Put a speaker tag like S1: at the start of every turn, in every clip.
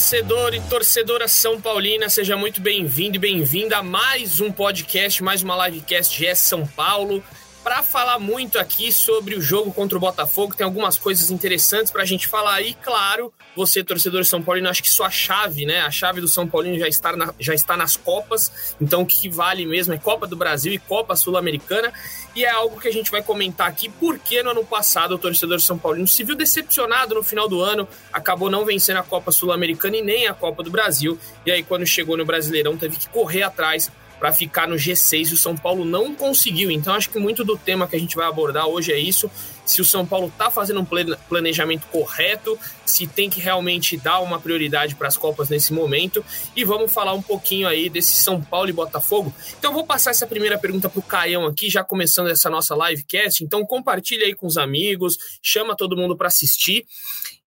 S1: torcedor e torcedora São Paulina, seja muito bem-vindo e bem-vinda a mais um podcast, mais uma livecast GS São Paulo para falar muito aqui sobre o jogo contra o Botafogo. Tem algumas coisas interessantes para a gente falar aí. Claro, você, torcedor São Paulino, acho que sua chave, né? A chave do São Paulino já está, na, já está nas Copas. Então, o que vale mesmo é Copa do Brasil e Copa Sul-Americana. E é algo que a gente vai comentar aqui, porque no ano passado o torcedor São Paulino se viu decepcionado no final do ano, acabou não vencendo a Copa Sul-Americana e nem a Copa do Brasil. E aí, quando chegou no Brasileirão, teve que correr atrás para ficar no G6 e o São Paulo não conseguiu. Então acho que muito do tema que a gente vai abordar hoje é isso. Se o São Paulo está fazendo um planejamento correto, se tem que realmente dar uma prioridade para as Copas nesse momento. E vamos falar um pouquinho aí desse São Paulo e Botafogo. Então vou passar essa primeira pergunta para o Caião aqui, já começando essa nossa livecast. Então compartilha aí com os amigos, chama todo mundo para assistir.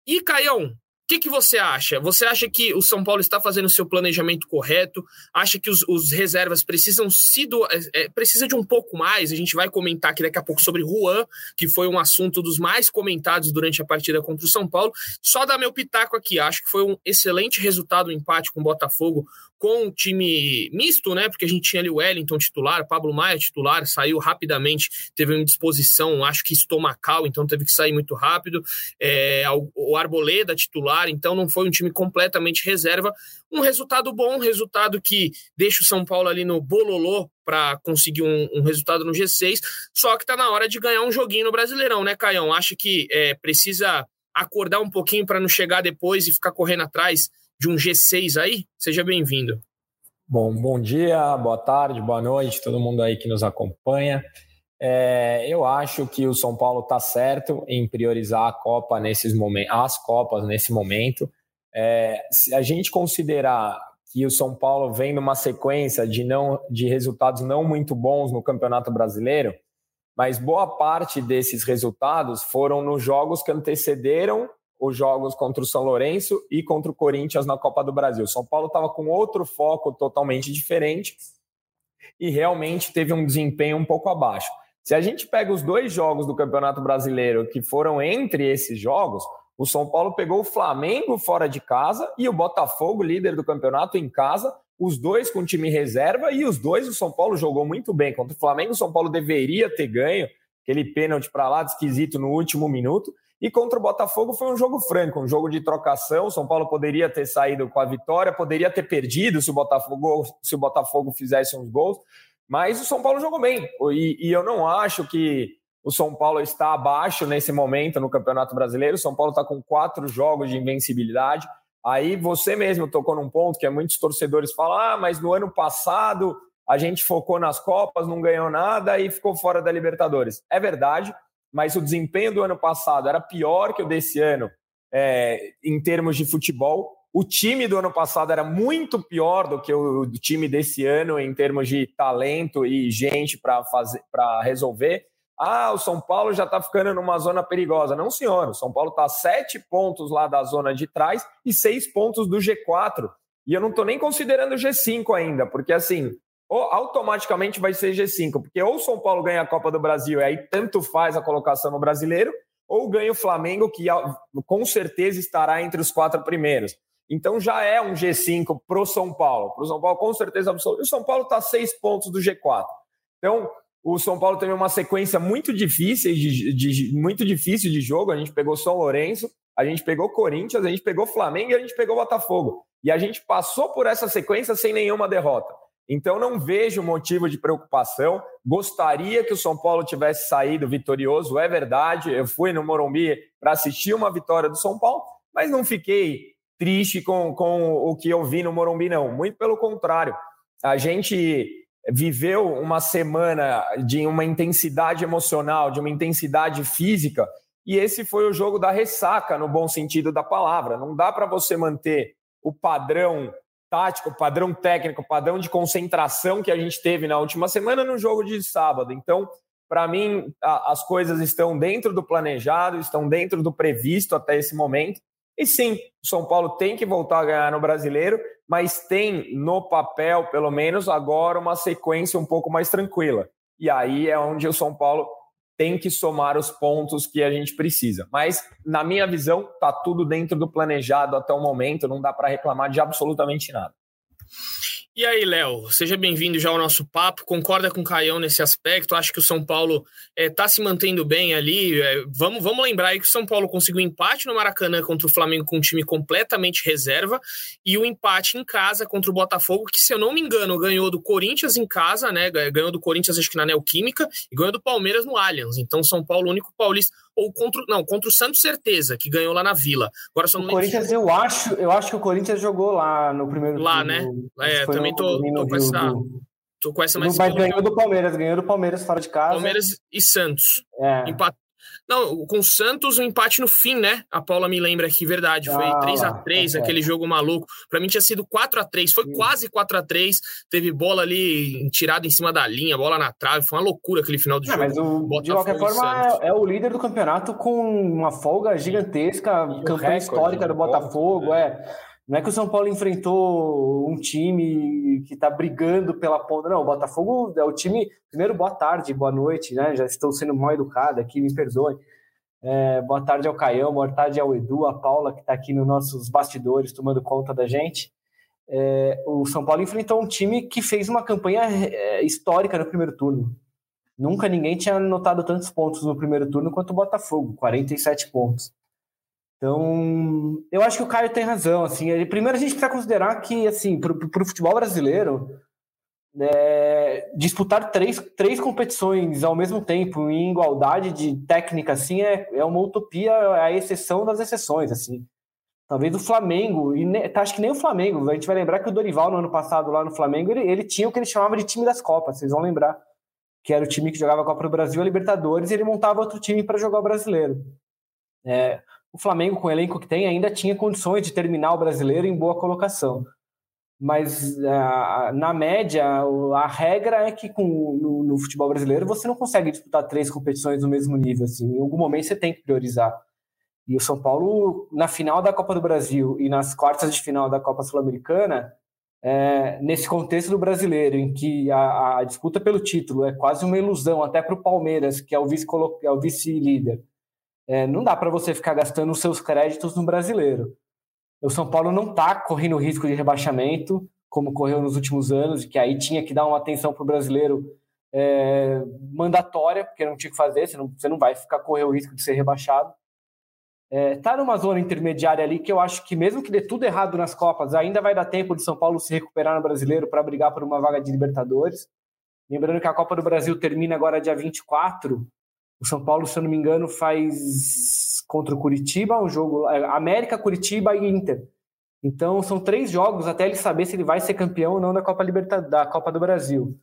S1: E Caião, o que, que, você acha? Você acha que o São Paulo está fazendo o seu planejamento correto? Acha que os, os reservas precisam se do, é, é, precisa de um pouco mais? A gente vai comentar aqui daqui a pouco sobre Juan, que foi um assunto dos mais comentados durante a partida contra o São Paulo. Só dar meu pitaco aqui, acho que foi um excelente resultado o empate com o Botafogo com o time misto, né? Porque a gente tinha ali o Wellington titular, Pablo Maia titular, saiu rapidamente, teve uma indisposição, acho que estomacal, então teve que sair muito rápido. É, o Arboleda titular, então não foi um time completamente reserva. Um resultado bom, um resultado que deixa o São Paulo ali no bololô para conseguir um, um, resultado no G6. Só que tá na hora de ganhar um joguinho no Brasileirão, né, Caião? Acho que é, precisa acordar um pouquinho para não chegar depois e ficar correndo atrás de um G6 aí? Seja bem-vindo.
S2: Bom, bom dia, boa tarde, boa noite, todo mundo aí que nos acompanha. É, eu acho que o São Paulo está certo em priorizar a Copa nesses momentos, as Copas nesse momento. É, se a gente considerar que o São Paulo vem numa sequência de, não, de resultados não muito bons no Campeonato Brasileiro, mas boa parte desses resultados foram nos jogos que antecederam os jogos contra o São Lourenço e contra o Corinthians na Copa do Brasil. São Paulo estava com outro foco totalmente diferente e realmente teve um desempenho um pouco abaixo. Se a gente pega os dois jogos do Campeonato Brasileiro que foram entre esses jogos, o São Paulo pegou o Flamengo fora de casa e o Botafogo, líder do campeonato, em casa, os dois com time reserva e os dois o São Paulo jogou muito bem. Contra o Flamengo, o São Paulo deveria ter ganho aquele pênalti para lá, esquisito no último minuto. E contra o Botafogo foi um jogo franco, um jogo de trocação. O São Paulo poderia ter saído com a vitória, poderia ter perdido se o Botafogo, se o Botafogo fizesse uns gols, mas o São Paulo jogou bem. E, e eu não acho que o São Paulo está abaixo nesse momento no Campeonato Brasileiro. O São Paulo está com quatro jogos de invencibilidade. Aí você mesmo tocou num ponto que é muitos torcedores falam: ah, mas no ano passado a gente focou nas Copas, não ganhou nada e ficou fora da Libertadores. É verdade, mas o desempenho do ano passado era pior que o desse ano é, em termos de futebol. O time do ano passado era muito pior do que o time desse ano em termos de talento e gente para resolver. Ah, o São Paulo já está ficando numa zona perigosa. Não, senhor. O São Paulo está sete pontos lá da zona de trás e seis pontos do G4. E eu não estou nem considerando o G5 ainda, porque assim, automaticamente vai ser G5, porque ou São Paulo ganha a Copa do Brasil e aí tanto faz a colocação no brasileiro, ou ganha o Flamengo, que com certeza estará entre os quatro primeiros. Então já é um G5 para o São Paulo. Para o São Paulo, com certeza absoluta. E o São Paulo está seis pontos do G4. Então, o São Paulo teve uma sequência muito difícil de, de, muito difícil de jogo. A gente pegou São Lourenço, a gente pegou Corinthians, a gente pegou Flamengo e a gente pegou Botafogo. E a gente passou por essa sequência sem nenhuma derrota. Então não vejo motivo de preocupação. Gostaria que o São Paulo tivesse saído vitorioso, é verdade. Eu fui no Morumbi para assistir uma vitória do São Paulo, mas não fiquei triste com, com o que eu vi no Morumbi, não. Muito pelo contrário. A gente viveu uma semana de uma intensidade emocional, de uma intensidade física, e esse foi o jogo da ressaca, no bom sentido da palavra. Não dá para você manter o padrão tático, padrão técnico, padrão de concentração que a gente teve na última semana no jogo de sábado. Então, para mim, a, as coisas estão dentro do planejado, estão dentro do previsto até esse momento. E sim, o São Paulo tem que voltar a ganhar no brasileiro, mas tem no papel, pelo menos agora, uma sequência um pouco mais tranquila. E aí é onde o São Paulo tem que somar os pontos que a gente precisa. Mas, na minha visão, está tudo dentro do planejado até o momento, não dá para reclamar de absolutamente nada.
S1: E aí, Léo, seja bem-vindo já ao nosso papo. Concorda com o Caião nesse aspecto? Acho que o São Paulo está eh, é, se mantendo bem ali. É, vamos, vamos lembrar aí que o São Paulo conseguiu empate no Maracanã contra o Flamengo com um time completamente reserva e o um empate em casa contra o Botafogo, que, se eu não me engano, ganhou do Corinthians em casa, né? Ganhou do Corinthians, acho que na Neoquímica, e ganhou do Palmeiras no Allianz. Então, São Paulo, o único paulista ou contra não contra o Santos certeza que ganhou lá na Vila. Agora
S3: só o Corinthians eu acho eu acho que o Corinthians jogou lá no primeiro
S1: lá né? É também tô, tô com essa do... tô com essa
S3: mais mas ganhou do Palmeiras ganhou do Palmeiras fora de casa.
S1: Palmeiras e Santos. É. Empat... Não, com o Santos, o um empate no fim, né? A Paula me lembra aqui, verdade. Foi ah, 3 a 3 é aquele jogo maluco. Para mim tinha sido 4 a 3 Foi Sim. quase 4 a 3 Teve bola ali tirada em cima da linha, bola na trave. Foi uma loucura aquele final do
S3: é,
S1: jogo.
S3: Mas o, de qualquer forma, é, é, o líder do campeonato com uma folga gigantesca, campanha histórica do Botafogo. Né? é. Não é que o São Paulo enfrentou um time que está brigando pela ponta. Não, o Botafogo é o time. Primeiro, boa tarde, boa noite, né? Já estou sendo mal educado aqui, me perdoem. É, boa tarde ao Caião, boa tarde ao Edu, a Paula, que está aqui nos nossos bastidores tomando conta da gente. É, o São Paulo enfrentou um time que fez uma campanha é, histórica no primeiro turno. Nunca ninguém tinha anotado tantos pontos no primeiro turno quanto o Botafogo, 47 pontos. Então, eu acho que o Caio tem razão. Assim, primeiro a gente precisa considerar que, assim, para o futebol brasileiro, é, disputar três, três competições ao mesmo tempo em igualdade de técnica, assim, é, é uma utopia, é a exceção das exceções, assim. Talvez o Flamengo, e ne, tá, acho que nem o Flamengo, a gente vai lembrar que o Dorival no ano passado lá no Flamengo, ele, ele tinha o que ele chamava de time das Copas, vocês vão lembrar, que era o time que jogava a Copa do Brasil a Libertadores, e ele montava outro time para jogar o brasileiro. É, o Flamengo, com o elenco que tem, ainda tinha condições de terminar o brasileiro em boa colocação. Mas uh, na média, a regra é que com, no, no, futebol brasileiro você não consegue disputar três competições no mesmo nível. Assim. Em algum momento você tem que priorizar. E o São Paulo, na final da Copa do Brasil e nas quartas de final da Copa Sul-Americana, é, nesse contexto do brasileiro, em que a, a, disputa pelo título é quase uma ilusão, até para o Palmeiras, que é o vice-líder. É vice é, não dá para você ficar gastando os seus créditos no brasileiro. O São Paulo não está correndo risco de rebaixamento, como correu nos últimos anos, que aí tinha que dar uma atenção para o brasileiro é, mandatória, porque não tinha que fazer, você não, você não vai ficar correr o risco de ser rebaixado. Está é, numa zona intermediária ali que eu acho que, mesmo que dê tudo errado nas Copas, ainda vai dar tempo de São Paulo se recuperar no brasileiro para brigar por uma vaga de Libertadores. Lembrando que a Copa do Brasil termina agora dia 24, o São Paulo, se eu não me engano, faz contra o Curitiba um jogo é, América, Curitiba e Inter. Então são três jogos até ele saber se ele vai ser campeão ou não da Copa Libertadores, da Copa do Brasil.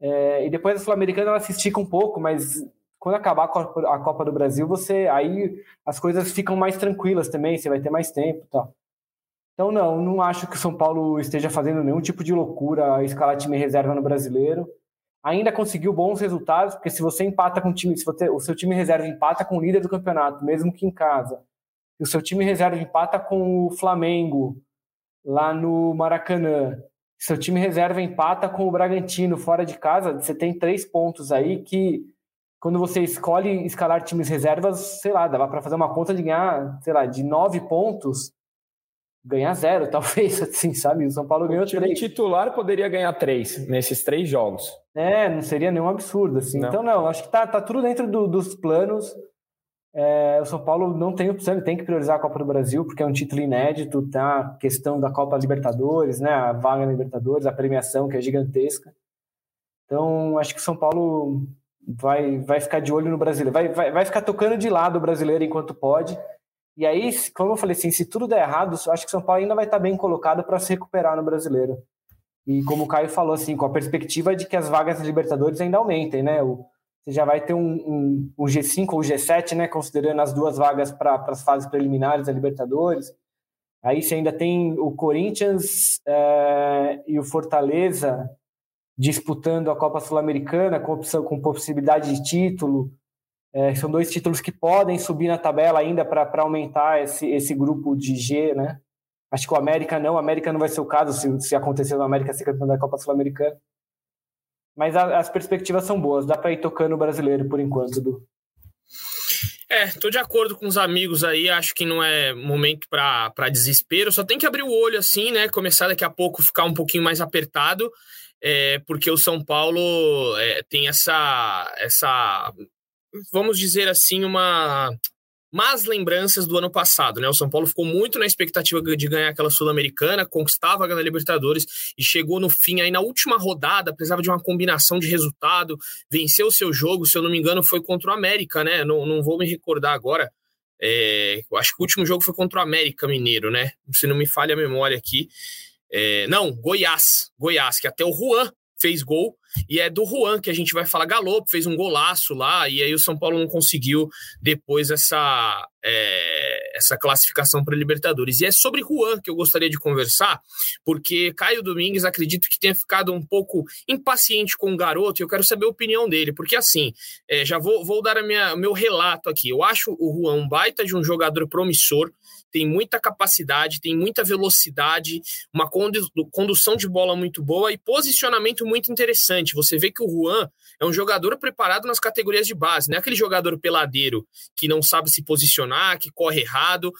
S3: É, e depois a Sul-Americana ela se estica um pouco, mas quando acabar a Copa, a Copa, do Brasil, você aí as coisas ficam mais tranquilas também, você vai ter mais tempo, tá? Então não, não acho que o São Paulo esteja fazendo nenhum tipo de loucura escalar time reserva no Brasileiro ainda conseguiu bons resultados, porque se você empata com o time, se você, o seu time reserva empata com o líder do campeonato, mesmo que em casa, e o seu time reserva empata com o Flamengo lá no Maracanã, seu time reserva empata com o Bragantino fora de casa, você tem três pontos aí que quando você escolhe escalar times reservas, sei lá, dava para fazer uma conta de ganhar, sei lá, de nove pontos, ganhar zero, talvez, assim, sabe? O São Paulo ganhou três.
S2: O titular poderia ganhar três nesses três jogos.
S3: É, não seria nenhum absurdo, assim. Não. Então, não, acho que tá, tá tudo dentro do, dos planos. É, o São Paulo não tem opção, ele tem que priorizar a Copa do Brasil, porque é um título inédito, tá? A questão da Copa Libertadores, né? A vaga na Libertadores, a premiação, que é gigantesca. Então, acho que o São Paulo vai, vai ficar de olho no brasileiro, vai, vai, vai ficar tocando de lado o brasileiro enquanto pode e aí, como eu falei assim, se tudo der errado, acho que São Paulo ainda vai estar bem colocado para se recuperar no brasileiro. E como o Caio falou, assim, com a perspectiva de que as vagas da Libertadores ainda aumentem, né? Você já vai ter um, um, um G5 ou G7, né? Considerando as duas vagas para as fases preliminares da Libertadores. Aí você ainda tem o Corinthians é, e o Fortaleza disputando a Copa Sul-Americana com, com possibilidade de título. É, são dois títulos que podem subir na tabela ainda para aumentar esse, esse grupo de G, né? Acho que o América não, o América não vai ser o caso se, se acontecer o América ser campeão da Copa Sul-Americana. Mas a, as perspectivas são boas, dá para ir tocando o brasileiro por enquanto, Du.
S1: É, tô de acordo com os amigos aí, acho que não é momento para desespero, só tem que abrir o olho assim, né? Começar daqui a pouco ficar um pouquinho mais apertado, é, porque o São Paulo é, tem essa, essa, vamos dizer assim, uma más lembranças do ano passado, né? O São Paulo ficou muito na expectativa de ganhar aquela Sul-Americana, conquistava a Libertadores e chegou no fim aí na última rodada, precisava de uma combinação de resultado, venceu o seu jogo, se eu não me engano, foi contra o América, né? Não, não vou me recordar agora. É, acho que o último jogo foi contra o América Mineiro, né? Se não me falha a memória aqui. É, não, Goiás. Goiás, que até o Juan fez gol, e é do Juan que a gente vai falar. Galopo fez um golaço lá, e aí o São Paulo não conseguiu depois essa, é, essa classificação para Libertadores. E é sobre Juan que eu gostaria de conversar, porque Caio Domingues acredito que tenha ficado um pouco impaciente com o garoto, e eu quero saber a opinião dele, porque assim, é, já vou, vou dar o meu relato aqui. Eu acho o Juan um baita de um jogador promissor, tem muita capacidade, tem muita velocidade, uma condução de bola muito boa e posicionamento muito interessante. Você vê que o Juan é um jogador preparado nas categorias de base, não é aquele jogador peladeiro que não sabe se posicionar, que corre errado.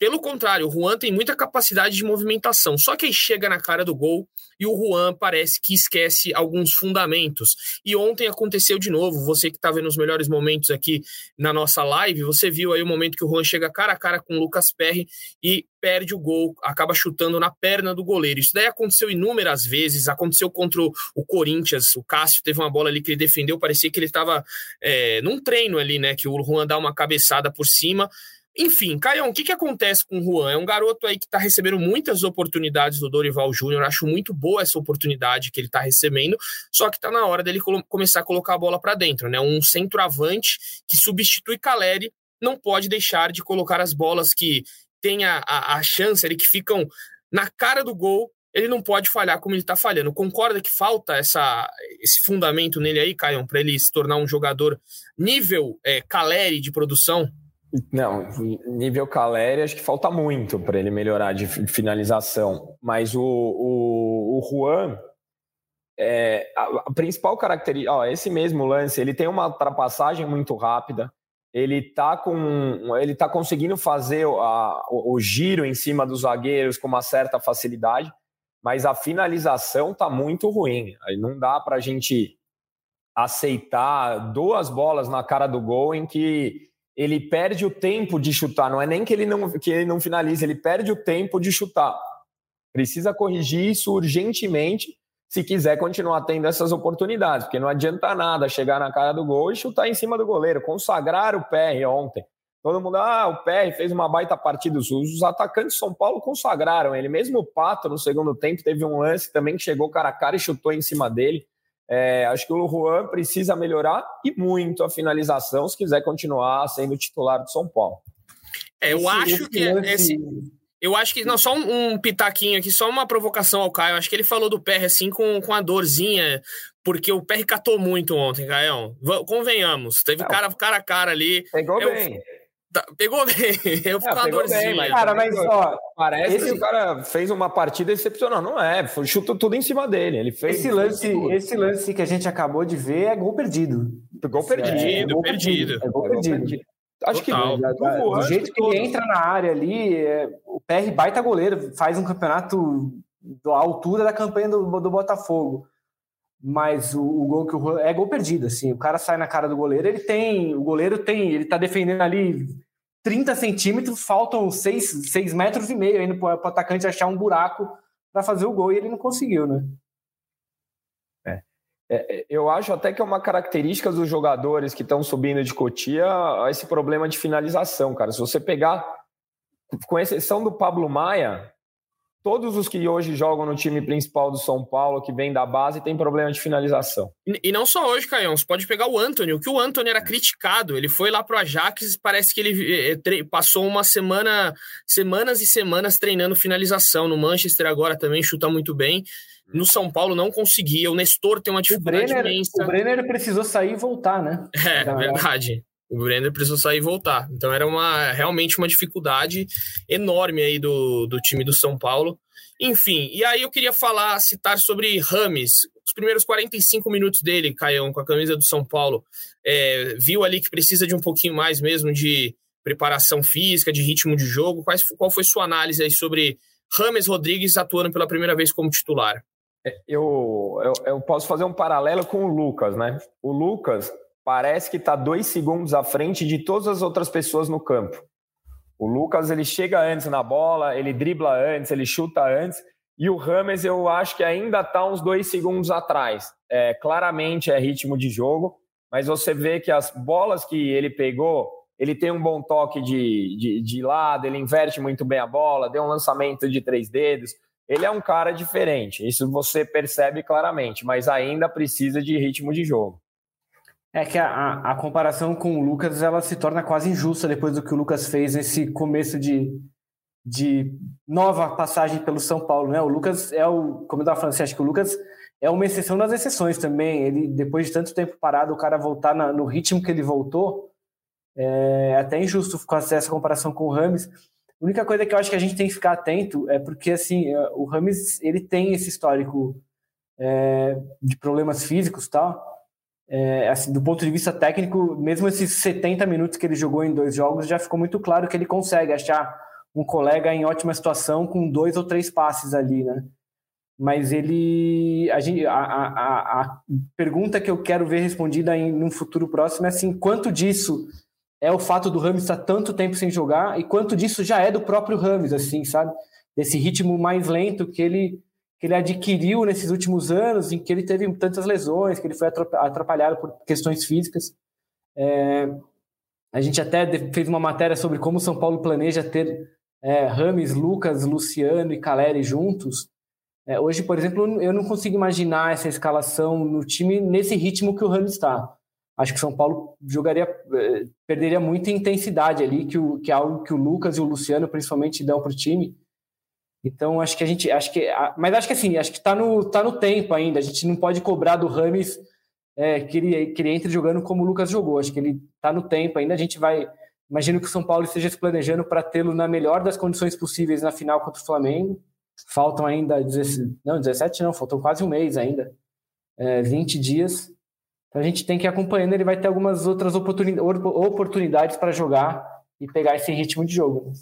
S1: Pelo contrário, o Juan tem muita capacidade de movimentação, só que aí chega na cara do gol e o Juan parece que esquece alguns fundamentos. E ontem aconteceu de novo, você que está vendo os melhores momentos aqui na nossa live, você viu aí o momento que o Juan chega cara a cara com o Lucas Perry e perde o gol, acaba chutando na perna do goleiro. Isso daí aconteceu inúmeras vezes, aconteceu contra o Corinthians, o Cássio teve uma bola ali que ele defendeu, parecia que ele estava é, num treino ali, né, que o Juan dá uma cabeçada por cima, enfim, Caião, o que, que acontece com o Juan? É um garoto aí que está recebendo muitas oportunidades do Dorival Júnior. Acho muito boa essa oportunidade que ele está recebendo, só que está na hora dele começar a colocar a bola para dentro, né? Um centroavante que substitui Caleri não pode deixar de colocar as bolas que tem a, a, a chance ali, que ficam na cara do gol, ele não pode falhar como ele está falhando. Concorda que falta essa, esse fundamento nele aí, Caio, para ele se tornar um jogador nível é, Caleri de produção?
S2: Não, nível Caleri, acho que falta muito para ele melhorar de finalização. Mas o, o, o Juan, é, a, a, principal característica, ó, esse mesmo lance, ele tem uma ultrapassagem muito rápida. Ele tá com, ele tá conseguindo fazer a, o, o, giro em cima dos zagueiros com uma certa facilidade, mas a finalização tá muito ruim. Aí não dá para a gente aceitar duas bolas na cara do gol em que ele perde o tempo de chutar. Não é nem que ele não, que ele não finalize, ele perde o tempo de chutar. Precisa corrigir isso urgentemente se quiser continuar tendo essas oportunidades, porque não adianta nada chegar na cara do gol e chutar em cima do goleiro. Consagrar o PR ontem. Todo mundo, ah, o PR fez uma baita partida. Os atacantes de São Paulo consagraram ele. Mesmo o Pato, no segundo tempo, teve um lance também que chegou cara a cara e chutou em cima dele. É, acho que o Juan precisa melhorar e muito a finalização se quiser continuar sendo titular do São Paulo.
S1: É, eu esse, acho que lance... esse, eu acho que não só um, um, pitaquinho aqui, só uma provocação ao Caio. Acho que ele falou do PR assim com, com a dorzinha, porque o PR catou muito ontem, Caio. Convenhamos, teve cara, cara a cara ali.
S2: Pegou eu, bem.
S1: Tá, pegou bem. Eu fico é,
S2: bem, mas, cara, mas ó, parece esse... que o cara fez uma partida excepcional. Não é, foi, chutou tudo em cima dele. Ele fez
S3: esse lance, esse lance que a gente acabou de ver é gol perdido.
S1: Gol perdido, é, gol perdido.
S3: É gol perdido. É gol perdido. Acho Total. que do, do jeito que, ele entra na área ali, é, o PR baita goleiro, faz um campeonato da altura da campanha do, do Botafogo. Mas o, o, gol que o é gol perdido, assim. O cara sai na cara do goleiro, ele tem. O goleiro tem. Ele tá defendendo ali 30 centímetros, faltam 6, 6 metros e meio ainda para o atacante achar um buraco para fazer o gol e ele não conseguiu, né?
S2: É. É, eu acho até que é uma característica dos jogadores que estão subindo de Cotia esse problema de finalização, cara. Se você pegar, com exceção do Pablo Maia, todos os que hoje jogam no time principal do São Paulo, que vem da base, tem problema de finalização.
S1: E, e não só hoje, Caião, você pode pegar o Anthony, o que o Anthony era criticado, ele foi lá pro Ajax, parece que ele eh, passou uma semana, semanas e semanas treinando finalização, no Manchester agora também chuta muito bem, no São Paulo não conseguia, o Nestor tem uma dificuldade
S3: o Brenner,
S1: imensa.
S3: O Brenner precisou sair e voltar, né?
S1: É, verdade. O Brenner precisou sair e voltar. Então era uma, realmente uma dificuldade enorme aí do, do time do São Paulo. Enfim, e aí eu queria falar, citar sobre Rames. os primeiros 45 minutos dele, Caião, com a camisa do São Paulo, é, viu ali que precisa de um pouquinho mais mesmo de preparação física, de ritmo de jogo. Quais, qual foi sua análise aí sobre Rames Rodrigues atuando pela primeira vez como titular?
S2: É, eu, eu, eu posso fazer um paralelo com o Lucas, né? O Lucas parece que está dois segundos à frente de todas as outras pessoas no campo. O Lucas ele chega antes na bola, ele dribla antes, ele chuta antes. E o Rames eu acho que ainda está uns dois segundos atrás. É, claramente é ritmo de jogo, mas você vê que as bolas que ele pegou, ele tem um bom toque de, de, de lado, ele inverte muito bem a bola, deu um lançamento de três dedos. Ele é um cara diferente, isso você percebe claramente, mas ainda precisa de ritmo de jogo.
S3: É que a, a, comparação com o Lucas ela se torna quase injusta depois do que o Lucas fez nesse começo de, de nova passagem pelo São Paulo, né? O Lucas é o, como eu estava falando, acha que o Lucas é uma exceção das exceções também. Ele depois de tanto tempo parado, o cara voltar na, no ritmo que ele voltou, é até injusto fazer essa comparação com o Rames. A única coisa que eu acho que a gente tem que ficar atento é porque assim o Rames ele tem esse histórico é, de problemas físicos, tal é, assim, do ponto de vista técnico, mesmo esses 70 minutos que ele jogou em dois jogos, já ficou muito claro que ele consegue achar um colega em ótima situação com dois ou três passes ali, né? Mas ele. A, gente, a, a, a pergunta que eu quero ver respondida em um futuro próximo é assim: quanto disso é o fato do Rames estar tanto tempo sem jogar e quanto disso já é do próprio Rames, assim, sabe? Desse ritmo mais lento que ele que ele adquiriu nesses últimos anos, em que ele teve tantas lesões, que ele foi atrapalhado por questões físicas. É, a gente até fez uma matéria sobre como o São Paulo planeja ter é, Rames, Lucas, Luciano e Caleri juntos. É, hoje, por exemplo, eu não consigo imaginar essa escalação no time nesse ritmo que o Rames está. Acho que o São Paulo jogaria, é, perderia muita intensidade ali, que, o, que é algo que o Lucas e o Luciano principalmente dão para o time. Então, acho que a gente. Acho que, mas acho que assim, acho que está no, tá no tempo ainda. A gente não pode cobrar do Rames é, que, ele, que ele entre jogando como o Lucas jogou. Acho que ele está no tempo ainda. A gente vai. Imagino que o São Paulo esteja se planejando para tê-lo na melhor das condições possíveis na final contra o Flamengo. Faltam ainda 17, não, 17 não, faltam quase um mês ainda. É, 20 dias. Então a gente tem que ir acompanhando, ele vai ter algumas outras oportunidades para jogar e pegar esse ritmo de jogo.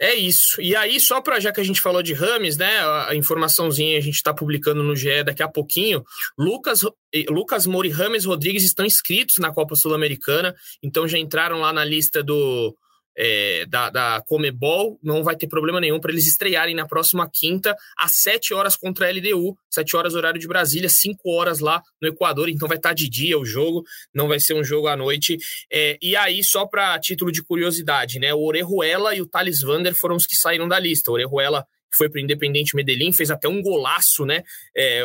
S1: É isso. E aí, só para já que a gente falou de Rames, né? A informaçãozinha a gente está publicando no GE daqui a pouquinho. Lucas, Lucas Moura e Rames Rodrigues estão inscritos na Copa Sul-Americana, então já entraram lá na lista do, é, da, da Comebol, não vai ter problema nenhum para eles estrearem na próxima quinta, às 7 horas contra a LDU, 7 horas horário de Brasília, 5 horas lá no Equador, então vai estar tá de dia o jogo, não vai ser um jogo à noite. É, e aí, só para título de curiosidade, né? O Orejuela e o Thales Vander foram os que saíram da lista. O Orejuela foi para o Independente Medellín, fez até um golaço, né? É,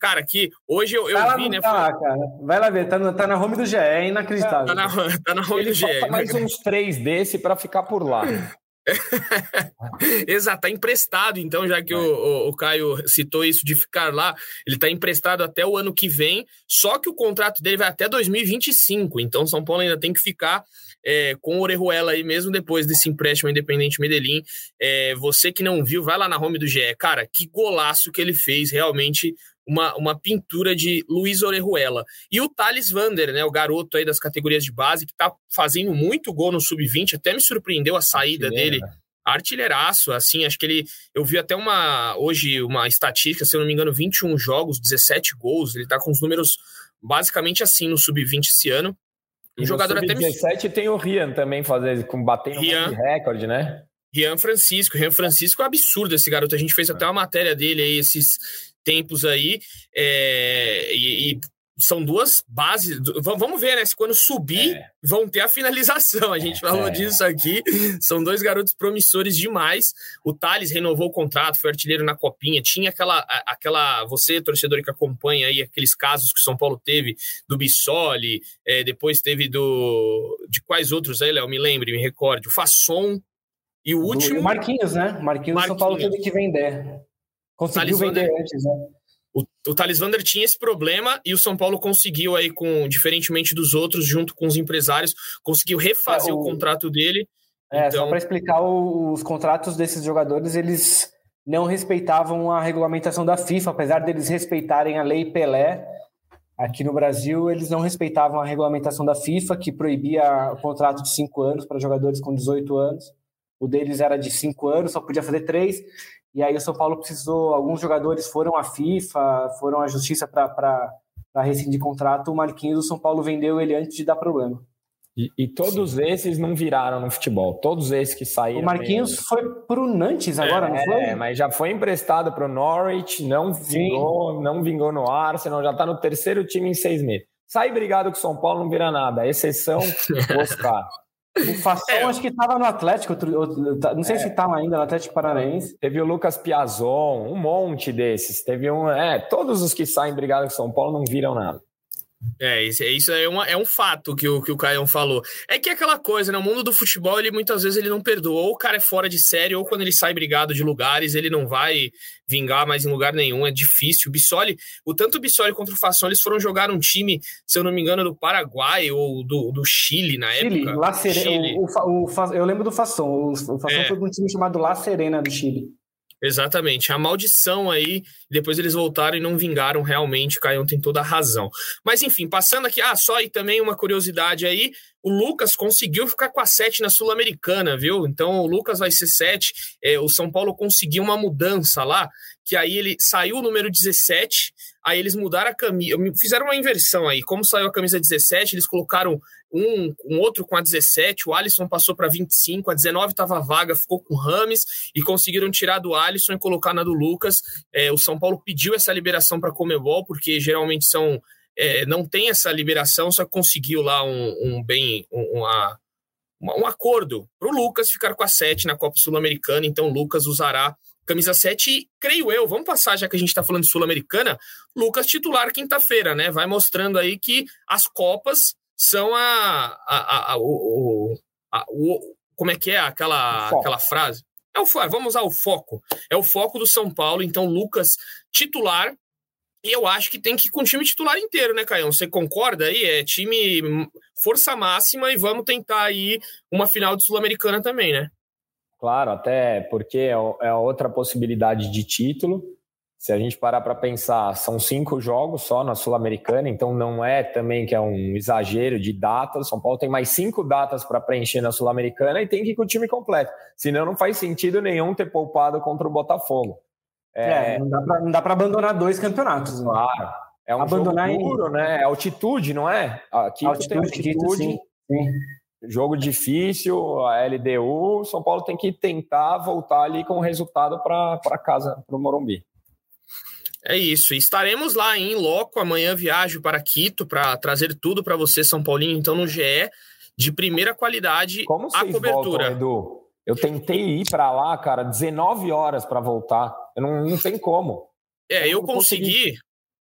S1: cara, que hoje eu, eu vi, né?
S3: Tá lá, cara. Vai lá ver, tá, no, tá na home do GE, é inacreditável.
S1: Tá na, tá na home Ele do GE.
S2: mais uns três desse para ficar por lá.
S1: Exato, tá emprestado, então, já que é. o, o, o, Caio citou isso de ficar lá, ele tá emprestado até o ano que vem, só que o contrato dele vai até 2025, então São Paulo ainda tem que ficar é, com o Orejuela aí mesmo depois desse empréstimo Independente Medellín. É, você que não viu, vai lá na home do GE. Cara, que golaço que ele fez, realmente uma, uma pintura de Luiz Orejuela. E o Thales Vander, né, o garoto aí das categorias de base, que tá fazendo muito gol no Sub-20, até me surpreendeu a saída Artilheira. dele. Artilheiraço, assim, acho que ele. Eu vi até uma. Hoje, uma estatística, se eu não me engano, 21 jogos, 17 gols. Ele tá com os números basicamente assim no Sub-20 esse ano.
S2: Um jogador até 17 tem o Rian também fazendo, com batendo Rian, um recorde, né?
S1: Rian Francisco. Rian Francisco é absurdo esse garoto. A gente fez até uma matéria dele aí esses tempos aí. É, e, e são duas bases. Vamos ver, né? Se quando subir, é. vão ter a finalização. A gente é. falou disso aqui. São dois garotos promissores demais. O Thales renovou o contrato, foi artilheiro na copinha. Tinha aquela. aquela você, torcedor que acompanha aí aqueles casos que o São Paulo teve do Bissoli, é, depois teve do. De quais outros aí, Léo? Me lembre, me recorde. O Fasson. E o último.
S3: Do, Marquinhos, né? Marquinhos, Marquinhos. São Paulo teve que vender. Conseguiu vender antes, né?
S1: O, o Thales Vander tinha esse problema e o São Paulo conseguiu aí, com diferentemente dos outros, junto com os empresários, conseguiu refazer é, o, o, contrato dele.
S3: É, então... só para explicar, os contratos desses jogadores, eles não respeitavam a regulamentação da FIFA, apesar deles respeitarem a lei Pelé. Aqui no Brasil, eles não respeitavam a regulamentação da FIFA, que proibia o contrato de cinco anos para jogadores com 18 anos. O deles era de cinco anos, só podia fazer três. E aí o São Paulo precisou, alguns jogadores foram à FIFA, foram à justiça para rescindir contrato. O Marquinhos do São Paulo vendeu ele antes de dar problema.
S2: E, e todos Sim. esses não viraram no futebol. Todos esses que saíram.
S3: O Marquinhos mesmo. foi pro Nantes agora, é, não foi?
S2: É, mas já foi emprestado para o Norwich, não vingou, Sim. não vingou no Arsenal, já está no terceiro time em seis meses. Sai brigado com o São Paulo não vira nada. Exceção, Oscar.
S3: O Fação é. acho que estava no Atlético, tá, não sei é. se estava ainda no Atlético Paranaense.
S2: Teve o Lucas Piazon, um monte desses. Teve um. É, todos os que saem brigados com São Paulo não viram nada.
S1: É, isso é, uma, é um fato que o, que o Caião falou. É que é aquela coisa, né? O mundo do futebol, ele muitas vezes ele não perdoa. Ou o cara é fora de série, ou quando ele sai brigado de lugares, ele não vai vingar mais em lugar nenhum. É difícil. O Bissoli, o tanto o Bissoli contra o Fação, eles foram jogar um time, se eu não me engano, do Paraguai ou do, do Chile na Chile, época.
S3: La Chile. O, o, o, eu lembro do Fação. O, o Fação é. foi um time chamado La Serena do Chile.
S1: Exatamente. A maldição aí, depois eles voltaram e não vingaram realmente. O Caião tem toda a razão. Mas enfim, passando aqui, ah, só e também uma curiosidade aí: o Lucas conseguiu ficar com a 7 na Sul-Americana, viu? Então o Lucas vai ser 7. É, o São Paulo conseguiu uma mudança lá, que aí ele saiu o número 17, aí eles mudaram a camisa, fizeram uma inversão aí. Como saiu a camisa 17, eles colocaram um, um outro com a 17, o Alisson passou para 25, a 19 estava vaga, ficou com o Rames e conseguiram tirar do Alisson e colocar na do Lucas. É, o São Paulo pediu essa liberação para Comebol, porque geralmente são é, não tem essa liberação, só conseguiu lá um, um bem, um, uma, um acordo para o Lucas ficar com a 7 na Copa Sul-Americana, então o Lucas usará camisa 7 e, creio eu, vamos passar, já que a gente está falando de Sul-Americana, Lucas titular quinta-feira, né? Vai mostrando aí que as Copas são a, a, a, o, a o, como é que é aquela, aquela frase? É o, vamos usar o foco. É o foco do São Paulo, então Lucas titular e eu acho que tem que ir com o time titular inteiro, né, Caião? Você concorda aí? É time força máxima e vamos tentar aí uma final de Sul-Americana também, né?
S2: Claro, até porque é, é outra possibilidade de título. Se a gente parar para pensar, são cinco jogos só na Sul-Americana, então não é também que é um exagero de datas. São Paulo tem mais cinco datas para preencher na Sul-Americana e tem que ir com o time completo. Senão não faz sentido nenhum ter poupado contra o Botafogo.
S3: É, é não dá para abandonar dois campeonatos.
S2: Né? Claro. É um abandonar jogo duro, em... né? É altitude, não é? Aqui altitude, altitude. Sim. sim. Jogo difícil, a LDU, São Paulo tem que tentar voltar ali com o resultado para casa, para o Morumbi.
S1: É isso. Estaremos lá em loco. Amanhã viajo para Quito para trazer tudo para você, São Paulinho. Então, no GE, de primeira qualidade,
S2: Como a cobertura. Voltam, Edu? Eu tentei ir para lá, cara, 19 horas para voltar. Eu não, não tem como.
S1: É, eu, eu consegui, consegui.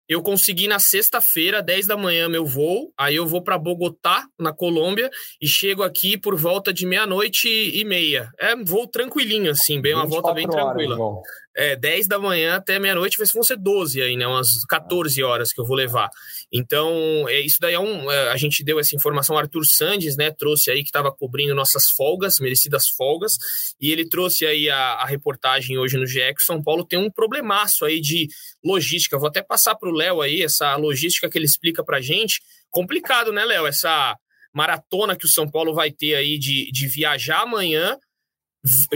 S1: Eu consegui na sexta-feira, 10 da manhã, meu voo. Aí eu vou para Bogotá, na Colômbia, e chego aqui por volta de meia-noite e meia. É voo tranquilinho, assim, bem uma volta bem tranquila. Horas, é, 10 da manhã até meia-noite, vão ser 12 aí, né? Umas 14 horas que eu vou levar. Então, é, isso daí é um. É, a gente deu essa informação, Arthur Sandes, né? Trouxe aí que estava cobrindo nossas folgas, merecidas folgas, e ele trouxe aí a, a reportagem hoje no GE que São Paulo tem um problemaço aí de logística. Vou até passar para o Léo aí essa logística que ele explica para gente. Complicado, né, Léo? Essa maratona que o São Paulo vai ter aí de, de viajar amanhã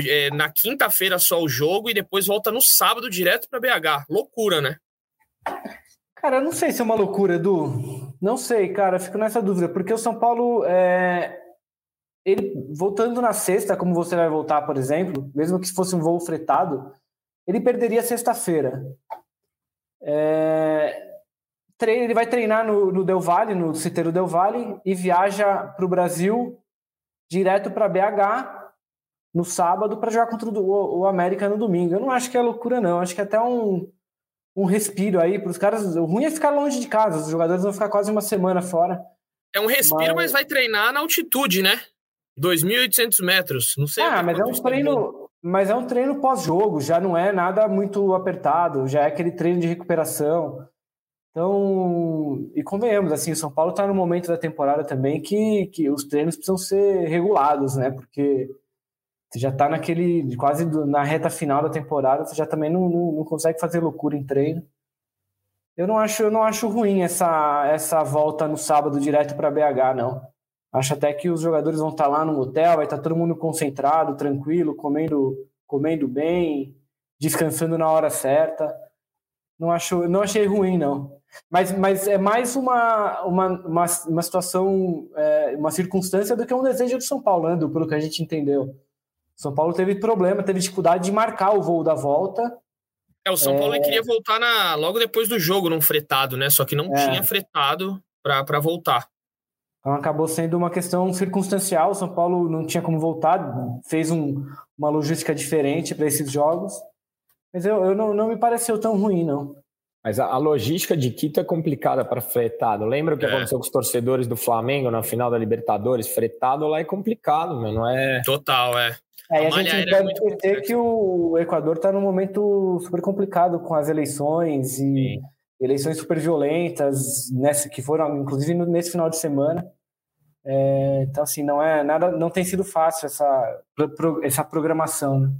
S1: é, na quinta-feira só o jogo e depois volta no sábado direto para BH. Loucura, né?
S3: Cara, eu não sei se é uma loucura, Edu. Não sei, cara, fico nessa dúvida, porque o São Paulo, é... ele voltando na sexta, como você vai voltar, por exemplo, mesmo que fosse um voo fretado, ele perderia sexta-feira. É... Ele vai treinar no, no Del Valle, no Citeiro Del Valle, e viaja para o Brasil direto para BH no sábado para jogar contra o, o, América no domingo. Eu não acho que é loucura, não. Acho que é até um, um respiro aí para os caras. O ruim é ficar longe de casa. Os jogadores vão ficar quase uma semana fora.
S1: É um respiro, mas, mas vai treinar na altitude, né? 2.800 metros. Não sei.
S3: Ah, mas é um treino. Mas é um treino pós-jogo, já não é nada muito apertado, já é aquele treino de recuperação. Então, e convenhamos, assim, o São Paulo está no momento da temporada também que, que os treinos precisam ser regulados, né? Porque Você já está naquele, quase na reta final da temporada, você já também não, não, não consegue fazer loucura em treino. Eu não acho, eu não acho ruim essa, essa volta no sábado direto para BH, não. Acho até que os jogadores vão estar tá lá no hotel, vai estar tá todo mundo concentrado, tranquilo, comendo, comendo bem, descansando na hora certa. Não acho, não achei ruim não. Mas, mas é mais uma, uma, uma, uma situação, é, uma circunstância do que um desejo do São Paulo, né, pelo que a gente entendeu. São Paulo teve problema, teve dificuldade de marcar o voo da volta
S1: é, o São Paulo é... queria voltar na, logo depois do jogo, num fretado, né? Só que não é. tinha fretado para voltar.
S3: Então acabou sendo uma questão circunstancial. O São Paulo não tinha como voltar, fez um, uma logística diferente para esses jogos. Mas eu, eu não, não me pareceu tão ruim, não.
S2: Mas a, a logística de Quito é complicada para fretado. Lembra o que é. aconteceu com os torcedores do Flamengo na final da Libertadores? Fretado lá é complicado, meu, não é?
S1: Total, é.
S3: É, a, a gente não deve esquecer que o Equador está num momento super complicado com as eleições e Sim. eleições super violentas, nessa, que foram inclusive nesse final de semana. É, então, assim, não é nada, não tem sido fácil essa, essa programação. Né?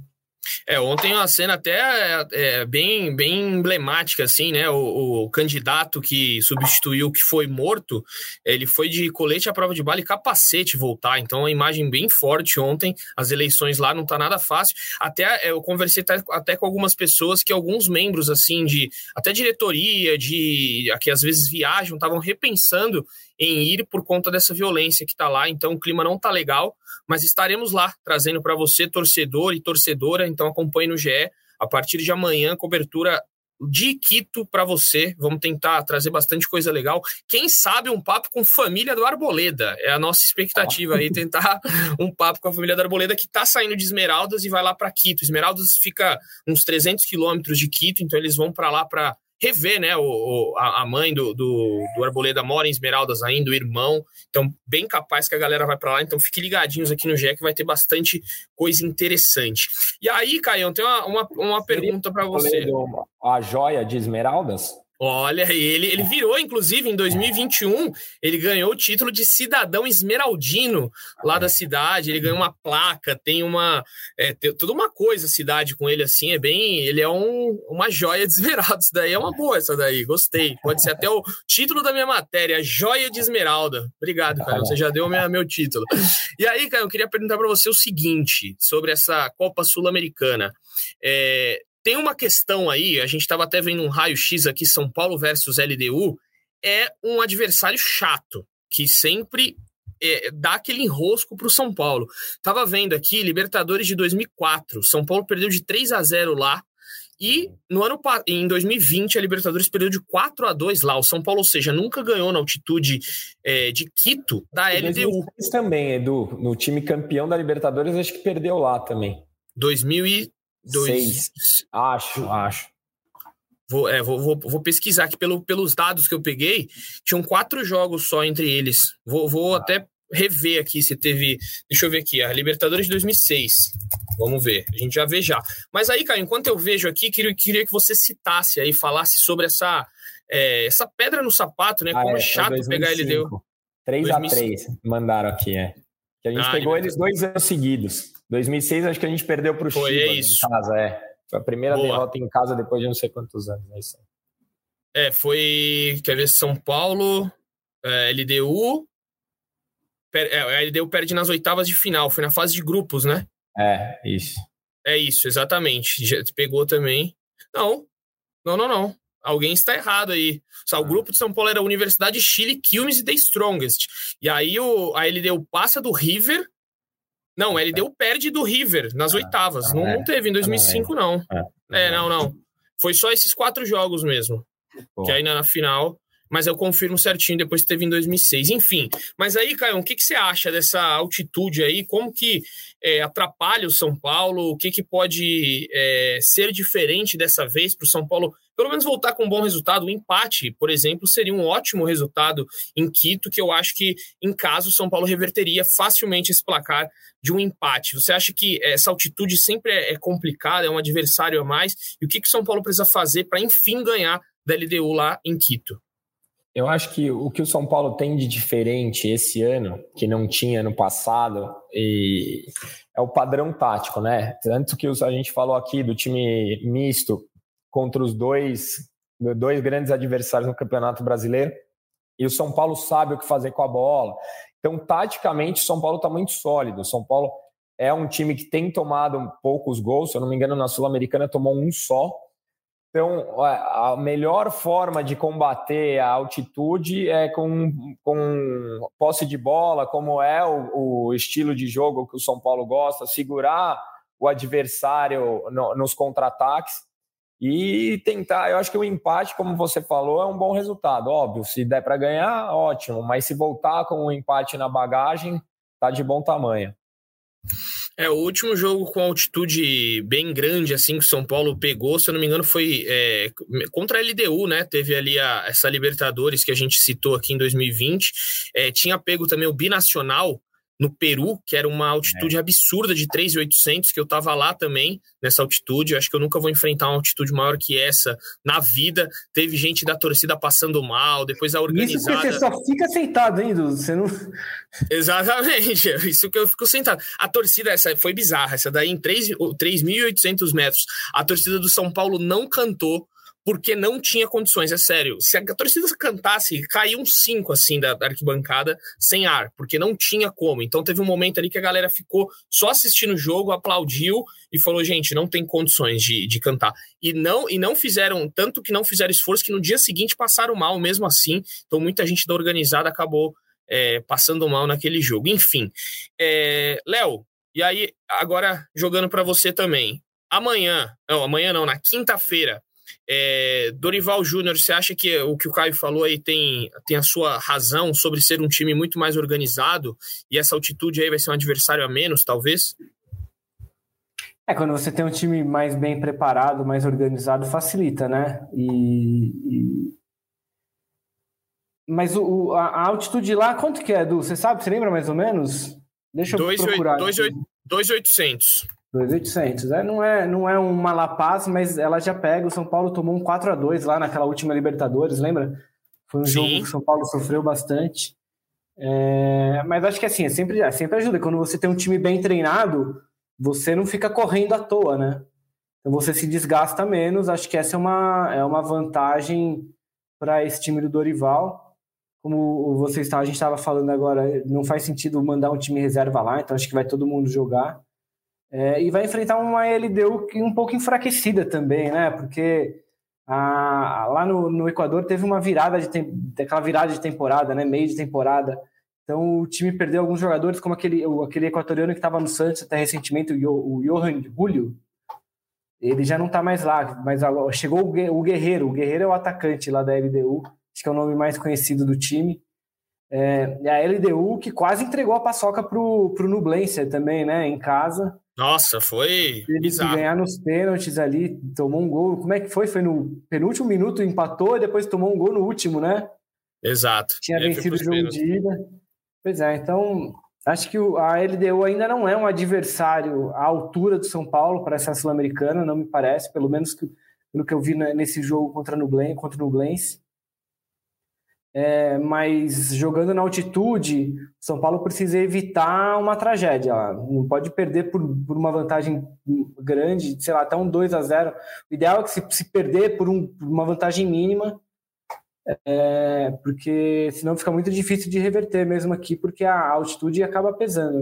S1: É, ontem uma cena até é, é, bem, bem emblemática, assim, né? O, o, candidato que substituiu, que foi morto, ele foi de colete à prova de bala e capacete voltar. Então, uma imagem bem forte ontem. As eleições lá não tá nada fácil. Até é, eu conversei até, até com algumas pessoas que alguns membros, assim, de até diretoria, de que às vezes viajam, estavam repensando em ir por conta dessa violência que está lá. Então o clima não está legal, mas estaremos lá trazendo para você, torcedor e torcedora. Então acompanhe no GE. A partir de amanhã, cobertura de Quito para você. Vamos tentar trazer bastante coisa legal. Quem sabe um papo com família do Arboleda. É a nossa expectativa aí, tentar um papo com a família do Arboleda que está saindo de Esmeraldas e vai lá para Quito. Esmeraldas fica uns 300 quilômetros de Quito, então eles vão para lá para rever, né? O, a mãe do, do, do, Arboleda mora em Esmeraldas ainda, o irmão. Então, bem capaz que a galera vai para lá. Então, fiquem ligadinhos aqui no GE que vai ter bastante coisa interessante. E aí, Caião, tem uma, uma, uma pergunta para você.
S2: A joia de Esmeraldas?
S1: Olha, ele, ele virou, inclusive, em 2021, ele ganhou o título de cidadão esmeraldino lá da cidade. Ele ganhou uma placa, tem uma. É, tem uma coisa a cidade com ele, assim, é bem. Ele é um, uma joia de esmeralda. Isso daí é uma boa, essa daí, gostei. Pode ser até o título da minha matéria, Joia de Esmeralda. Obrigado, cara, você já deu minha, meu título. E aí, cara, eu queria perguntar para você o seguinte sobre essa Copa Sul-Americana. É, tem uma questão aí, a gente estava até vendo um raio-x aqui, São Paulo versus LDU, é um adversário chato, que sempre é, dá aquele enrosco para o São Paulo. Tava vendo aqui, Libertadores de 2004, São Paulo perdeu de 3 a 0 lá, e no ano em 2020 a Libertadores perdeu de 4 a 2 lá. O São Paulo, ou seja, nunca ganhou na altitude é, de Quito da LDU.
S2: também, Edu, no time campeão da Libertadores, acho que perdeu lá também.
S1: 2000
S2: Dois... Seis. Acho, acho.
S1: Vou, é, vou, vou, vou, pesquisar aqui pelo, pelos dados que eu peguei. Tinham quatro jogos só entre eles. Vou, vou ah. até rever aqui se teve. Deixa eu ver aqui, a Libertadores de 2006. Vamos ver, a gente já vê já. Mas aí, Caio, enquanto eu vejo aqui, queria, queria que você citasse aí, falasse sobre essa, é, essa pedra no sapato, né? Ah, Como é, é chato pegar ele deu.
S2: 3 a 3 mandaram aqui, é. Que a gente ah, pegou eles dois anos seguidos. 2006 acho que a gente perdeu para o Chivas
S1: é isso.
S2: em casa, é. Foi a primeira Boa. derrota em casa depois de não sei quantos anos, é isso.
S1: É, foi, quer ver, São Paulo, é, LDU, per, é, a LDU perde nas oitavas de final, foi na fase de grupos, né?
S2: É, isso.
S1: É isso, exatamente. Já pegou também. Não, não, não, não. Alguém está errado aí. Só, o ah. grupo de São Paulo era Universidade Chile, Quilmes e The Strongest. E aí o, a LDU passa do River não, ele deu perde do River nas ah, oitavas. Não, é. não, teve em 2005, não. É, é, não, não. Foi só esses quatro jogos mesmo. Pô. Que aí na final. Mas eu confirmo certinho depois que teve em 2006. Enfim, mas aí, Caio, o que, que você acha dessa altitude aí? Como que é, atrapalha o São Paulo? O que, que pode é, ser diferente dessa vez para o São Paulo pelo menos voltar com um bom resultado. O empate, por exemplo, seria um ótimo resultado em Quito, que eu acho que, em caso, o São Paulo reverteria facilmente esse placar de um empate. Você acha que essa altitude sempre é, é complicada, é um adversário a mais? E o que, que o São Paulo precisa fazer para, enfim, ganhar da LDU lá em Quito?
S2: Eu acho que o que o São Paulo tem de diferente esse ano, que não tinha no passado, e é o padrão tático, né? Tanto que a gente falou aqui do time misto contra os dois, dois grandes adversários no Campeonato Brasileiro, e o São Paulo sabe o que fazer com a bola. Então, taticamente, o São Paulo está muito sólido. O São Paulo é um time que tem tomado poucos gols, se eu não me engano, na Sul-Americana tomou um só. Então, a melhor forma de combater a altitude é com, com posse de bola, como é o, o estilo de jogo que o São Paulo gosta, segurar o adversário no, nos contra-ataques e tentar. Eu acho que o empate, como você falou, é um bom resultado. Óbvio, se der para ganhar, ótimo, mas se voltar com um empate na bagagem, tá de bom tamanho.
S1: É, o último jogo com altitude bem grande, assim, que o São Paulo pegou, se eu não me engano, foi é, contra a LDU, né? Teve ali a, essa Libertadores que a gente citou aqui em 2020. É, tinha pego também o Binacional, no Peru, que era uma altitude é. absurda de 3.800, que eu estava lá também, nessa altitude. Eu acho que eu nunca vou enfrentar uma altitude maior que essa na vida. Teve gente da torcida passando mal, depois a organizada... Isso
S3: que você só fica sentado, hein, Você não...
S1: Exatamente, isso que eu fico sentado. A torcida, essa foi bizarra, essa daí em 3.800 metros. A torcida do São Paulo não cantou, porque não tinha condições, é sério. Se a torcida cantasse, caía um cinco assim da arquibancada sem ar, porque não tinha como. Então teve um momento ali que a galera ficou só assistindo o jogo, aplaudiu e falou: gente, não tem condições de, de cantar. E não, e não fizeram, tanto que não fizeram esforço, que no dia seguinte passaram mal mesmo assim. Então muita gente da organizada acabou é, passando mal naquele jogo. Enfim, é, Léo, e aí agora jogando para você também. Amanhã, não, amanhã não, na quinta-feira é, Dorival Júnior, você acha que o que o Caio falou aí tem, tem a sua razão sobre ser um time muito mais organizado e essa altitude aí vai ser um adversário a menos, talvez?
S3: É, quando você tem um time mais bem preparado, mais organizado, facilita, né? E. e... Mas o, a, a, altitude lá, quanto que é, Edu? Você sabe? Você lembra mais ou menos?
S1: Deixa eu dois, procurar. 2,800.
S3: 2.800. É, não, é, não é uma La Paz, mas ela já pega. O São Paulo tomou um 4 a 2 lá naquela última Libertadores, lembra? Foi um Sim. jogo que o São Paulo sofreu bastante. É, mas acho que assim, é sempre, é sempre ajuda. Quando você tem um time bem treinado, você não fica correndo à toa, né? Então você se desgasta menos. Acho que essa é uma, é uma vantagem para esse time do Dorival. Como você está, a gente estava falando agora, não faz sentido mandar um time reserva lá, então acho que vai todo mundo jogar. É, e vai enfrentar uma LDU um pouco enfraquecida também, né? Porque a, lá no, no Equador teve uma virada de aquela virada de temporada, né? Meio de temporada. Então o time perdeu alguns jogadores, como aquele, aquele equatoriano que estava no Santos até recentemente, o, o Johan Julio. Ele já não está mais lá, mas chegou o Guerreiro. O Guerreiro é o atacante lá da LDU, acho que é o nome mais conhecido do time. É, a LDU que quase entregou a paçoca pro, pro Nublense também, né? Em casa.
S1: Nossa, foi Ele bizarro.
S3: ganhar nos pênaltis ali, tomou um gol. Como é que foi? Foi no penúltimo minuto, empatou e depois tomou um gol no último, né?
S1: Exato.
S3: Tinha vencido o jogo de ida. Pois é, então acho que a LDU ainda não é um adversário à altura do São Paulo para essa Sul-Americana, não me parece, pelo menos que, pelo que eu vi nesse jogo contra o Nublense, contra o Nublense. É, mas jogando na altitude, São Paulo precisa evitar uma tragédia. Não pode perder por, por uma vantagem grande, sei lá, até um 2 a 0 O ideal é que se, se perder por, um, por uma vantagem mínima, é, porque senão fica muito difícil de reverter mesmo aqui, porque a altitude acaba pesando.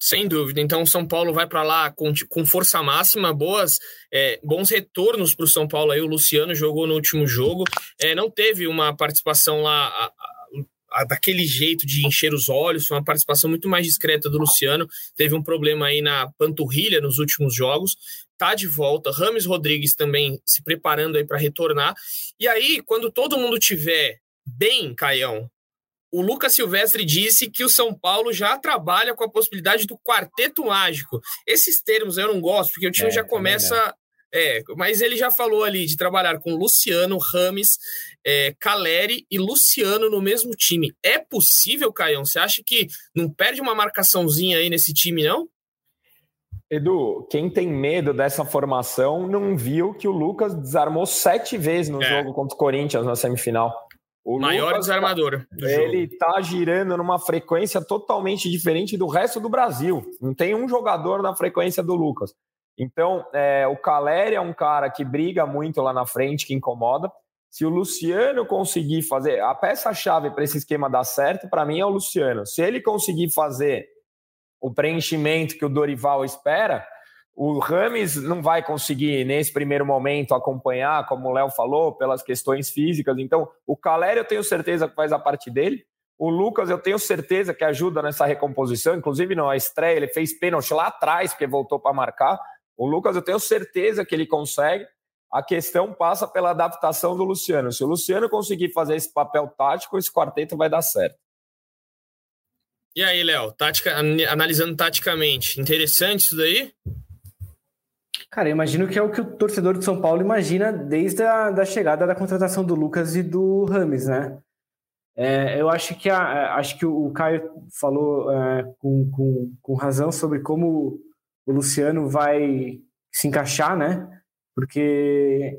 S1: Sem dúvida. Então, São Paulo vai para lá com, com força máxima, boas, é, bons retornos para o São Paulo. Aí o Luciano jogou no último jogo, é, não teve uma participação lá a, a, a, daquele jeito de encher os olhos, foi uma participação muito mais discreta do Luciano. Teve um problema aí na panturrilha nos últimos jogos, tá de volta. Rames Rodrigues também se preparando aí para retornar. E aí, quando todo mundo tiver bem, Caião, o Lucas Silvestre disse que o São Paulo já trabalha com a possibilidade do quarteto mágico. Esses termos eu não gosto, porque o time é, já começa. É, mas ele já falou ali de trabalhar com Luciano, Rames, é, Caleri e Luciano no mesmo time. É possível, Caião? Você acha que não perde uma marcaçãozinha aí nesse time, não?
S2: Edu, quem tem medo dessa formação não viu que o Lucas desarmou sete vezes no é. jogo contra o Corinthians na semifinal.
S1: O Maior Lucas, desarmador.
S2: ele está girando numa frequência totalmente diferente do resto do Brasil. Não tem um jogador na frequência do Lucas. Então, é, o Caleri é um cara que briga muito lá na frente, que incomoda. Se o Luciano conseguir fazer. A peça-chave para esse esquema dar certo, para mim, é o Luciano. Se ele conseguir fazer o preenchimento que o Dorival espera, o Rames não vai conseguir, nesse primeiro momento, acompanhar, como o Léo falou, pelas questões físicas. Então, o Caleri, eu tenho certeza que faz a parte dele. O Lucas, eu tenho certeza que ajuda nessa recomposição. Inclusive, na estreia, ele fez pênalti lá atrás, porque voltou para marcar. O Lucas, eu tenho certeza que ele consegue. A questão passa pela adaptação do Luciano. Se o Luciano conseguir fazer esse papel tático, esse quarteto vai dar certo.
S1: E aí, Léo, tática, analisando taticamente, interessante isso daí?
S3: Cara, eu imagino que é o que o torcedor de São Paulo imagina desde a da chegada da contratação do Lucas e do Rames, né? É, eu acho que, a, acho que o Caio falou é, com, com, com razão sobre como o Luciano vai se encaixar, né? Porque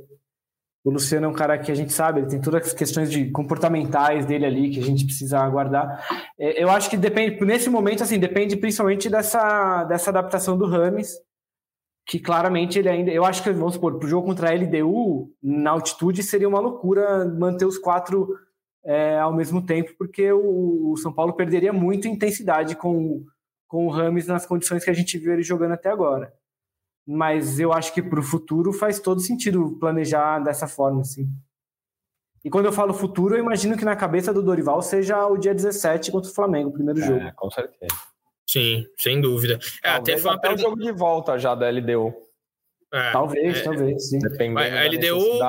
S3: o Luciano é um cara que a gente sabe, ele tem todas as questões de comportamentais dele ali que a gente precisa aguardar. É, eu acho que depende, nesse momento, assim, depende principalmente dessa, dessa adaptação do Rames, que claramente ele ainda. Eu acho que, vamos supor, para o jogo contra a LDU, na altitude, seria uma loucura manter os quatro é, ao mesmo tempo, porque o, o, São Paulo perderia muito intensidade com, com o Rames nas condições que a gente viu ele jogando até agora mas eu acho que para o futuro faz todo sentido planejar dessa forma, assim. E quando eu falo futuro, eu imagino que na cabeça do Dorival seja o dia 17 contra o Flamengo, o primeiro é, jogo.
S2: Com certeza.
S1: Sim, sem dúvida.
S2: É, até foi uma pergunta... um jogo de volta já da LDU.
S3: É, talvez, é, talvez, sim.
S2: Dependendo a
S1: LDU,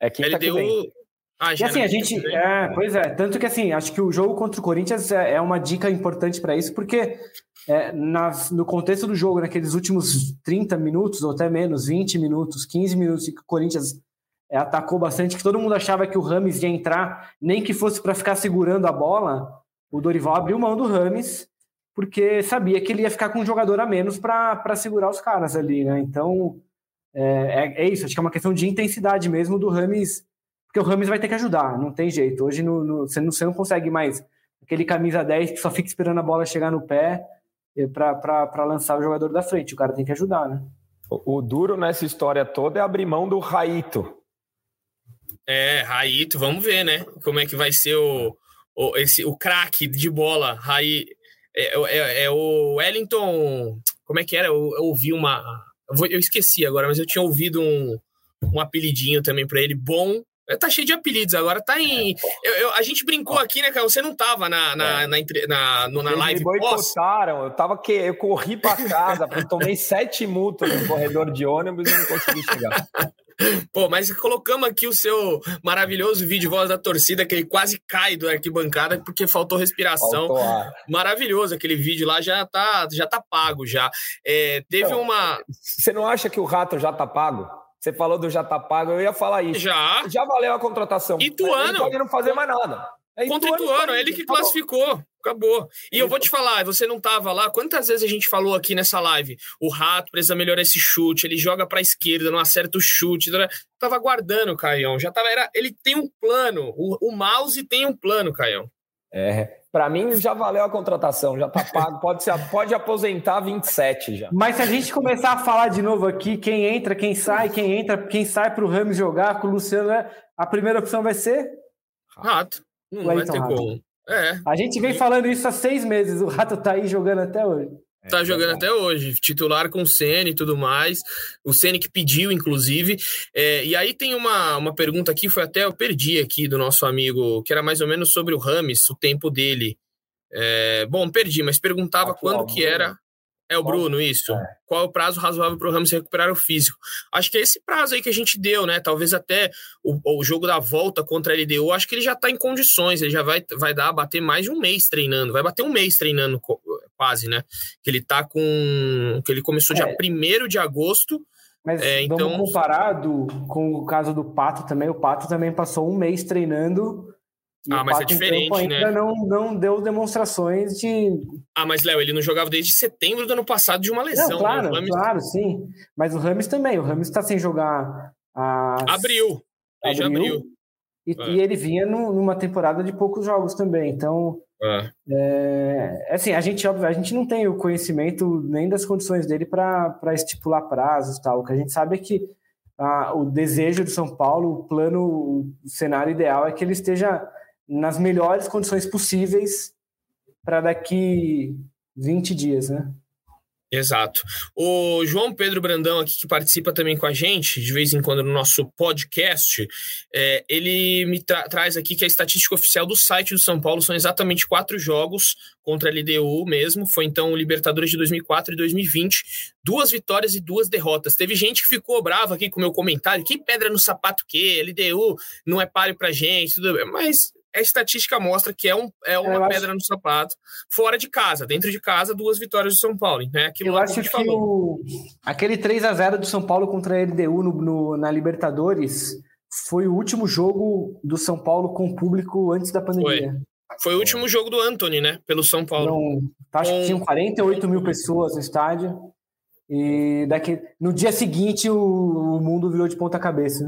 S2: É quinta LDU, que
S3: Ah, e assim, a gente. É, pois é. Tanto que assim, acho que o jogo contra o Corinthians é, é uma dica importante para isso, porque é, nas, no contexto do jogo, naqueles últimos 30 minutos, ou até menos, 20 minutos, 15 minutos, que o Corinthians é, atacou bastante, que todo mundo achava que o Rames ia entrar, nem que fosse para ficar segurando a bola, o Dorival abriu mão do Rames, porque sabia que ele ia ficar com um jogador a menos para segurar os caras ali, né? Então, é, é, é, isso, acho que é uma questão de intensidade mesmo do Rames, porque o Rames vai ter que ajudar, não tem jeito. Hoje no, no, você, não, você não consegue mais aquele camisa 10 que só fica esperando a bola chegar no pé para lançar o jogador da frente. O cara tem que ajudar, né?
S2: O, o, duro nessa história toda é abrir mão do Raito.
S1: É, Raito, vamos ver, né? Como é que vai ser o, o, esse, o craque de bola. Rai, é, é, é, o Wellington. Como é que era? Eu, eu ouvi uma. Eu, eu esqueci agora, mas eu tinha ouvido um, um apelidinho também para ele. Bom Tá cheio de apelidos agora, tá em. Eu, eu, a gente brincou aqui, né, cara? Você não tava na, na, é. na, na, na, na live.
S2: Me boicotaram, eu tava que eu corri pra casa, tomei sete multas no corredor de ônibus e não consegui chegar.
S1: Pô, mas colocamos aqui o seu maravilhoso vídeo voz da torcida, que ele quase cai do arquibancada porque faltou respiração. Faltou Maravilhoso aquele vídeo lá, já tá, já tá pago já. É, teve então, uma.
S2: Você não acha que o rato já tá pago? Você falou do já tá pago, eu ia falar isso.
S1: Já.
S2: Já valeu a contratação.
S1: Ituano. Não
S2: pode não fazer mais nada.
S1: É Contra Ituano, Ituano ele que classificou. Acabou. E eu vou te falar, você não tava lá. Quantas vezes a gente falou aqui nessa live? O Rato precisa melhorar esse chute, ele joga pra esquerda, não acerta o chute. Tava aguardando o Caião. Já tava. Era, ele tem um plano. O, o mouse tem um plano, Caião.
S2: É. Para mim já valeu a contratação, já tá pago, pode, ser, pode aposentar 27 já.
S3: Mas se a gente começar a falar de novo aqui, quem entra, quem sai, quem entra, quem sai para o Ramos jogar com o Luciano, né? a primeira opção vai ser
S1: Rato. Não vai ter como. É.
S3: A gente vem falando isso há seis meses, o Rato tá aí jogando até hoje.
S1: É, tá jogando até hoje, titular com o Ceni e tudo mais. O Ceni que pediu, inclusive. É, e aí tem uma, uma pergunta aqui, foi até eu perdi aqui do nosso amigo, que era mais ou menos sobre o Rames, o tempo dele. É, bom, perdi, mas perguntava Atual, quando que era. É o Bruno, isso. É. Qual é o prazo razoável para o Ramos recuperar o físico? Acho que é esse prazo aí que a gente deu, né? Talvez até o, o jogo da volta contra a LDU, acho que ele já está em condições, ele já vai, vai dar, bater mais de um mês treinando, vai bater um mês treinando quase, né? Que ele tá com. que ele começou é. dia 1 de agosto.
S3: Mas é, então... comparar com o caso do Pato também. O Pato também passou um mês treinando
S1: E ah, mas é diferente,
S3: né? Ainda não, não deu demonstrações de.
S1: Ah, mas Léo, ele não jogava desde setembro do ano passado de uma lesão. Não,
S3: né? claro, né? Rames... claro, sim. Mas o Rames também. O Rames está sem jogar. As...
S1: Abril. Ele abriu. abriu.
S3: E, é. e, ele vinha no, numa temporada de poucos jogos também. Então, é. É, assim, a gente, óbvio, a gente não tem o conhecimento nem das condições dele para estipular prazos tal. O que a gente sabe é que a, o desejo do São Paulo, o plano, o cenário ideal é que ele esteja nas melhores condições possíveis para daqui 20 dias, né?
S1: Exato. O João Pedro Brandão, aqui que participa também com a gente, de vez em quando no nosso podcast, é, ele me tra traz aqui que a estatística oficial do site do São Paulo são exatamente quatro jogos contra a LDU mesmo. Foi então o Libertadores de 2004 e 2020. Duas vitórias e duas derrotas. Teve gente que ficou brava aqui com o meu comentário. Que pedra no sapato que? LDU não é páreo pra gente, tudo bem. Mas a estatística mostra que é, um, é uma pedra acho... no sapato fora de casa. Dentro de casa, duas vitórias do São Paulo. Né?
S3: Aquilo Eu acho que, que o... aquele 3 a 0 do São Paulo contra a LDU no, no, na Libertadores foi o último jogo do São Paulo com público antes da pandemia.
S1: Foi. Foi o último jogo do Anthony, né? Pelo São Paulo. Não,
S3: acho com... que tinham 48 mil pessoas no estádio. E daqui, no dia seguinte o, o mundo virou de ponta cabeça.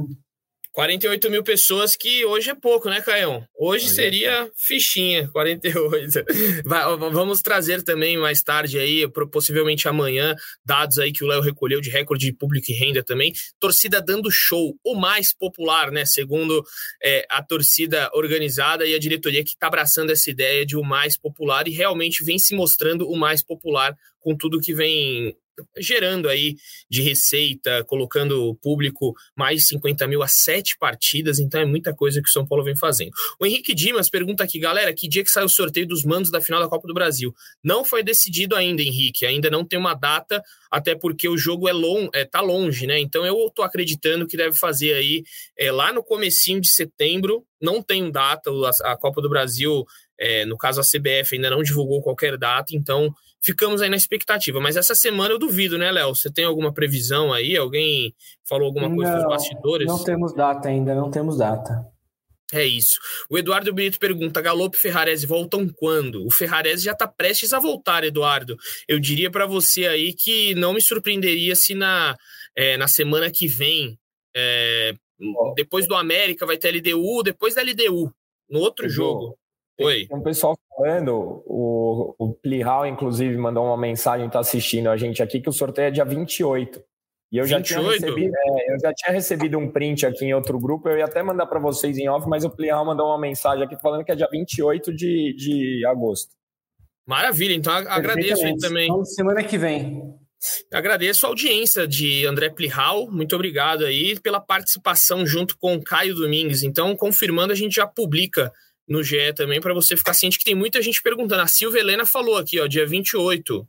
S1: 48 mil pessoas, que hoje é pouco, né, Caião? Hoje seria fichinha, 48. Vai, vamos trazer também mais tarde aí, possivelmente amanhã, dados aí que o Léo recolheu de recorde de público e renda também. Torcida dando show, o mais popular, né? Segundo é, a torcida organizada e a diretoria que está abraçando essa ideia de o mais popular e realmente vem se mostrando o mais popular com tudo que vem gerando aí de receita, colocando o público mais de 50 mil a sete partidas, então é muita coisa que o São Paulo vem fazendo. O Henrique Dimas pergunta aqui, galera, que dia que sai o sorteio dos mandos da final da Copa do Brasil? Não foi decidido ainda, Henrique, ainda não tem uma data, até porque o jogo é, long, é tá longe, né? Então eu tô acreditando que deve fazer aí é, lá no comecinho de setembro, não tem data, a, a Copa do Brasil, é, no caso a CBF ainda não divulgou qualquer data, então ficamos aí na expectativa. Mas essa semana eu duvido, né, Léo? Você tem alguma previsão aí? Alguém falou alguma coisa não, dos bastidores?
S3: Não temos data ainda, não temos data.
S1: É isso. O Eduardo Brito pergunta: Galope e Ferrarese voltam quando? O Ferrarese já está prestes a voltar, Eduardo. Eu diria para você aí que não me surpreenderia se na, é, na semana que vem, é, depois do América, vai ter LDU, depois da LDU, no outro jogo. Oi.
S2: Tem um pessoal falando, o, o Plihal, inclusive, mandou uma mensagem, está assistindo a gente aqui, que o sorteio é dia 28. E eu já, 28? Tinha recebido, é, eu já tinha recebido um print aqui em outro grupo, eu ia até mandar para vocês em off, mas o Plihal mandou uma mensagem aqui falando que é dia 28 de, de agosto.
S1: Maravilha, então agradeço aí também. Então,
S3: semana que vem.
S1: Agradeço a audiência de André Plihal, muito obrigado aí pela participação junto com Caio Domingues. Então, confirmando, a gente já publica no GE também, para você ficar ciente que tem muita gente perguntando. A Silvia Helena falou aqui, ó, dia 28.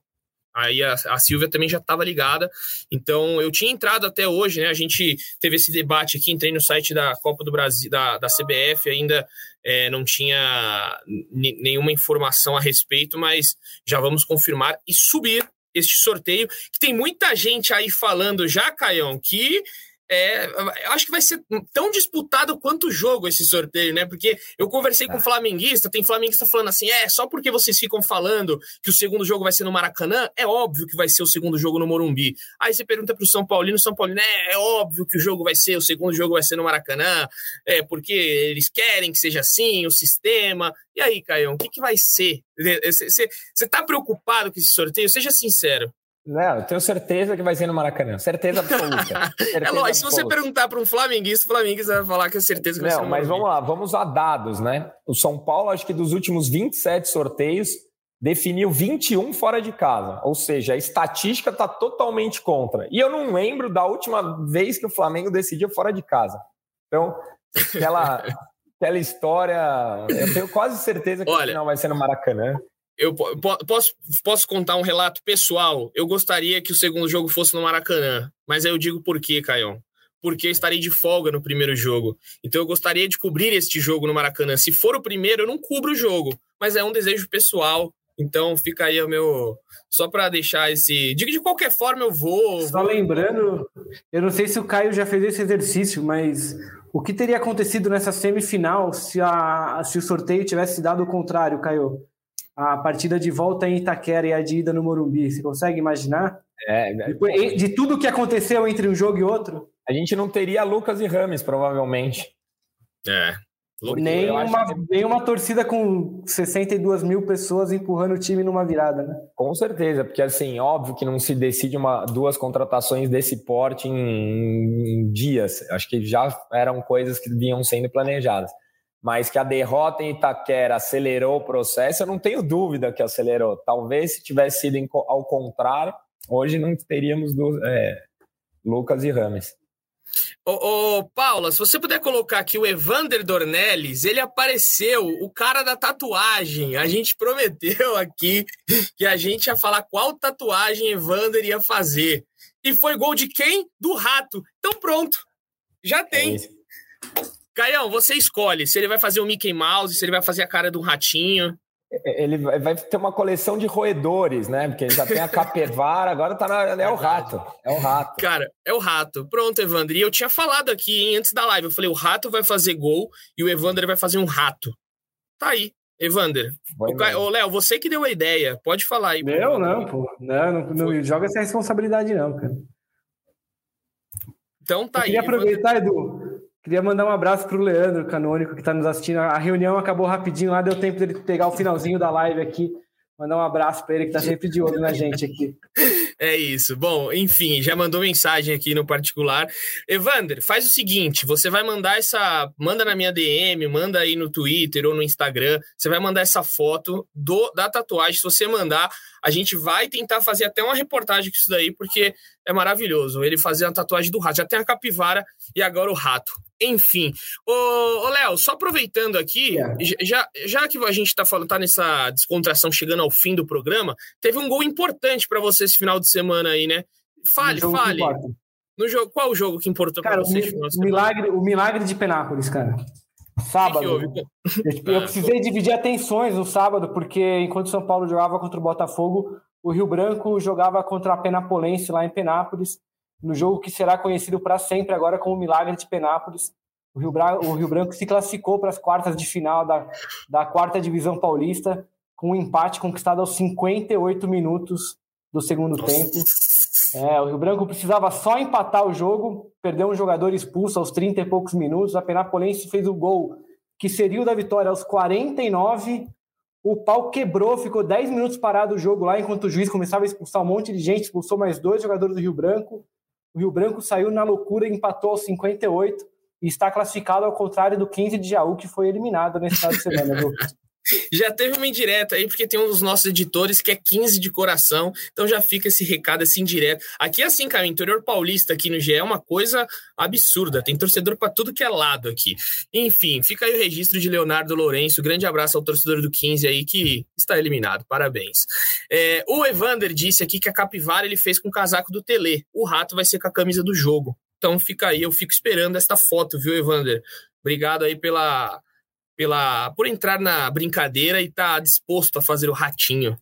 S1: Aí a, a Silvia também já estava ligada. Então, eu tinha entrado até hoje, né? A gente teve esse debate aqui, entrei no site da Copa do Brasil, da, da CBF, ainda é, não tinha nenhuma informação a respeito, mas já vamos confirmar e subir este sorteio, que tem muita gente aí falando já, Caião, que é, eu acho que vai ser tão disputado quanto o jogo esse sorteio, né? Porque eu conversei com o é. flamenguista, tem flamenguista falando assim: é, só porque vocês ficam falando que o segundo jogo vai ser no Maracanã, é óbvio que vai ser o segundo jogo no Morumbi. Aí você pergunta pro São Paulino, São Paulino, é, é óbvio que o jogo vai ser, o segundo jogo vai ser no Maracanã, é, porque eles querem que seja assim, o sistema. E aí, Caião, o que, que vai ser? Você tá preocupado com esse sorteio? Seja sincero.
S2: Não, eu tenho certeza que vai ser no Maracanã. Certeza absoluta.
S1: Certeza é lógico, se você perguntar para um flamenguista, o flamenguista vai falar que é certeza que vai
S2: Não,
S1: ser no
S2: mas vamos lá, vamos a dados, né? O São Paulo, acho que dos últimos 27 sorteios, definiu 21 fora de casa. Ou seja, a estatística está totalmente contra. E eu não lembro da última vez que o Flamengo decidiu fora de casa. Então, aquela, aquela história, eu tenho quase certeza que Olha, o final vai ser no Maracanã
S1: eu posso, posso contar um relato pessoal. Eu gostaria que o segundo jogo fosse no Maracanã, mas aí eu digo por quê, Caião? Porque eu estarei de folga no primeiro jogo. Então eu gostaria de cobrir este jogo no Maracanã. Se for o primeiro, eu não cubro o jogo, mas é um desejo pessoal. Então fica aí o meu. Só para deixar esse. Digo de qualquer forma, eu vou.
S3: Só
S1: vou...
S3: lembrando, eu não sei se o Caio já fez esse exercício, mas O que teria acontecido nessa semifinal se, a, se o sorteio tivesse dado o contrário, Caio? A partida de volta em Itaquera e a de ida no Morumbi. Você consegue imaginar? É, é Depois, de tudo que aconteceu entre um jogo e outro?
S2: A gente não teria Lucas e Rames, provavelmente.
S1: É.
S3: Nem uma, que... nem uma torcida com 62 mil pessoas empurrando o time numa virada, né?
S2: Com certeza, porque assim, óbvio que não se decide uma, duas contratações desse porte em, em dias. Acho que já eram coisas que vinham sendo planejadas. Mas que a derrota em Itaquera acelerou o processo, eu não tenho dúvida que acelerou. Talvez se tivesse sido ao contrário, hoje não teríamos do, é, Lucas e Rames.
S1: Ô, ô, Paula, se você puder colocar aqui o Evander Dornelles, ele apareceu, o cara da tatuagem. A gente prometeu aqui que a gente ia falar qual tatuagem Evander ia fazer. E foi gol de quem? Do Rato. Então pronto, já tem. É Caião, você escolhe se ele vai fazer o Mickey Mouse, se ele vai fazer a cara do ratinho.
S2: Ele vai ter uma coleção de roedores, né? Porque já tem a capivara, agora tá na, é o rato. É o rato.
S1: Cara, é o rato. Pronto, Evandro. E eu tinha falado aqui hein, antes da live. Eu falei: o rato vai fazer gol e o Evander vai fazer um rato. Tá aí. Evander. Ô, Léo, você que deu a ideia. Pode falar aí.
S3: Eu não, pô. Não, não, não joga essa responsabilidade, não, cara.
S1: Então tá eu
S3: aí. Queria aproveitar, Edu. Queria mandar um abraço para o Leandro Canônico, que está nos assistindo. A reunião acabou rapidinho lá, deu tempo dele pegar o finalzinho da live aqui. Mandar um abraço para ele, que está sempre de olho na gente aqui.
S1: É isso. Bom, enfim, já mandou mensagem aqui no particular. Evander, faz o seguinte: você vai mandar essa. Manda na minha DM, manda aí no Twitter ou no Instagram. Você vai mandar essa foto do, da tatuagem. Se você mandar, a gente vai tentar fazer até uma reportagem com isso daí, porque é maravilhoso. Ele fazer a tatuagem do rato. Já tem a capivara e agora o rato. Enfim. Ô, ô Léo, só aproveitando aqui, é. já, já que a gente tá falando, tá nessa descontração chegando ao fim do programa, teve um gol importante para você esse final de semana aí, né? Fale, fale. No jogo, qual o jogo que importou para você?
S3: O milagre, o milagre de Penápolis, cara. Sábado. Que eu, eu, precisei dividir atenções no sábado, porque enquanto o São Paulo jogava contra o Botafogo, o Rio Branco jogava contra a Penapolense lá em Penápolis no jogo que será conhecido para sempre agora como o Milagre de Penápolis. O Rio, Branco, o Rio Branco se classificou para as quartas de final da, da quarta divisão paulista com um empate conquistado aos 58 minutos do segundo tempo. É, o Rio Branco precisava só empatar o jogo, perdeu um jogador expulso aos 30 e poucos minutos. A Penapolense fez o gol que seria o da vitória aos 49. O pau quebrou, ficou 10 minutos parado o jogo lá, enquanto o juiz começava a expulsar um monte de gente, expulsou mais dois jogadores do Rio Branco. O Rio Branco saiu na loucura empatou aos 58 e está classificado ao contrário do 15 de Jaú, que foi eliminado nesse final de semana.
S1: Já teve uma indireta aí, porque tem um dos nossos editores que é 15 de coração, então já fica esse recado assim direto. Aqui, assim, cara, o interior paulista aqui no GE é uma coisa absurda, tem torcedor para tudo que é lado aqui. Enfim, fica aí o registro de Leonardo Lourenço. Grande abraço ao torcedor do 15 aí que está eliminado, parabéns. É, o Evander disse aqui que a capivara ele fez com o casaco do Tele, o rato vai ser com a camisa do jogo. Então fica aí, eu fico esperando esta foto, viu, Evander? Obrigado aí pela pela por entrar na brincadeira e estar tá disposto a fazer o ratinho.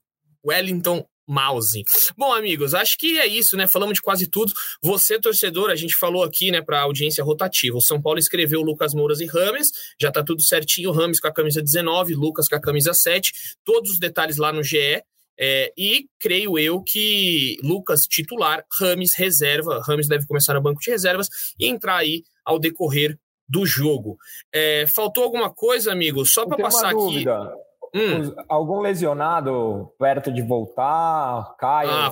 S1: Wellington Mouse. Bom, amigos, acho que é isso, né? Falamos de quase tudo. Você, torcedor, a gente falou aqui, né, para audiência rotativa. O São Paulo escreveu Lucas Mouras e Rames, já tá tudo certinho. Rames com a camisa 19, Lucas com a camisa 7. Todos os detalhes lá no GE. É, e creio eu que Lucas titular, Rames reserva. Rames deve começar no banco de reservas e entrar aí ao decorrer do jogo. É, faltou alguma coisa, amigo? Só para passar aqui.
S2: Hum. Algum lesionado perto de voltar? Caio? Ah,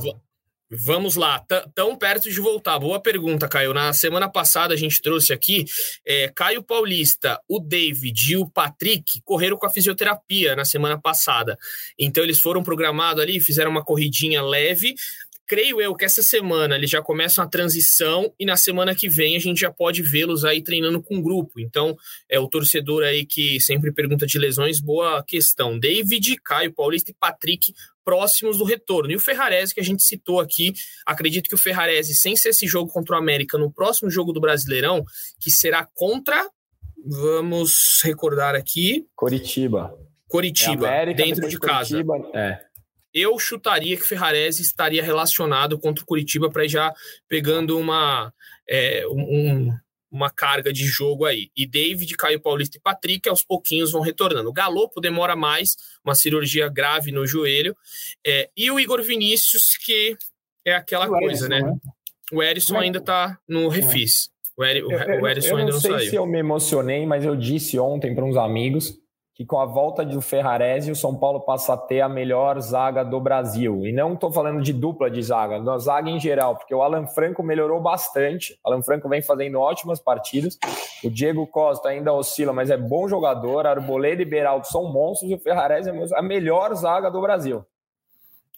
S1: Vamos lá, tão perto de voltar. Boa pergunta, Caio. Na semana passada a gente trouxe aqui é, Caio Paulista, o David e o Patrick correram com a fisioterapia na semana passada. Então eles foram programados ali, fizeram uma corridinha leve creio eu que essa semana eles já começam a transição e na semana que vem a gente já pode vê-los aí treinando com grupo. Então, é o torcedor aí que sempre pergunta de lesões, boa questão. David, Caio Paulista e Patrick próximos do retorno. E o Ferrarese, que a gente citou aqui, acredito que o Ferrarese, sem ser esse jogo contra o América, no próximo jogo do Brasileirão, que será contra, vamos recordar aqui...
S2: Coritiba.
S1: Coritiba, é América, dentro de casa. Coritiba, é eu chutaria que Ferrarese estaria relacionado contra o Curitiba para já pegando uma, é, um, uma carga de jogo aí. E David, Caio Paulista e Patrick aos pouquinhos vão retornando. O Galopo demora mais, uma cirurgia grave no joelho. É, e o Igor Vinícius, que é aquela o coisa, né? né? O Erisson é ainda tá no refis. O, Eri, o, ainda não, saiu. Eu não sei
S2: se eu me emocionei, mas eu disse ontem para uns amigos que com a volta do Ferrarese, o São Paulo passa a ter a melhor zaga do Brasil. E não estou falando de dupla de zaga, da zaga em geral, porque o Alan Franco melhorou bastante. O Alan Franco vem fazendo ótimas partidas. O Diego Costa ainda oscila, mas é bom jogador. Arboleda e Beraldo são monstros e o Ferrarese é a melhor zaga do Brasil.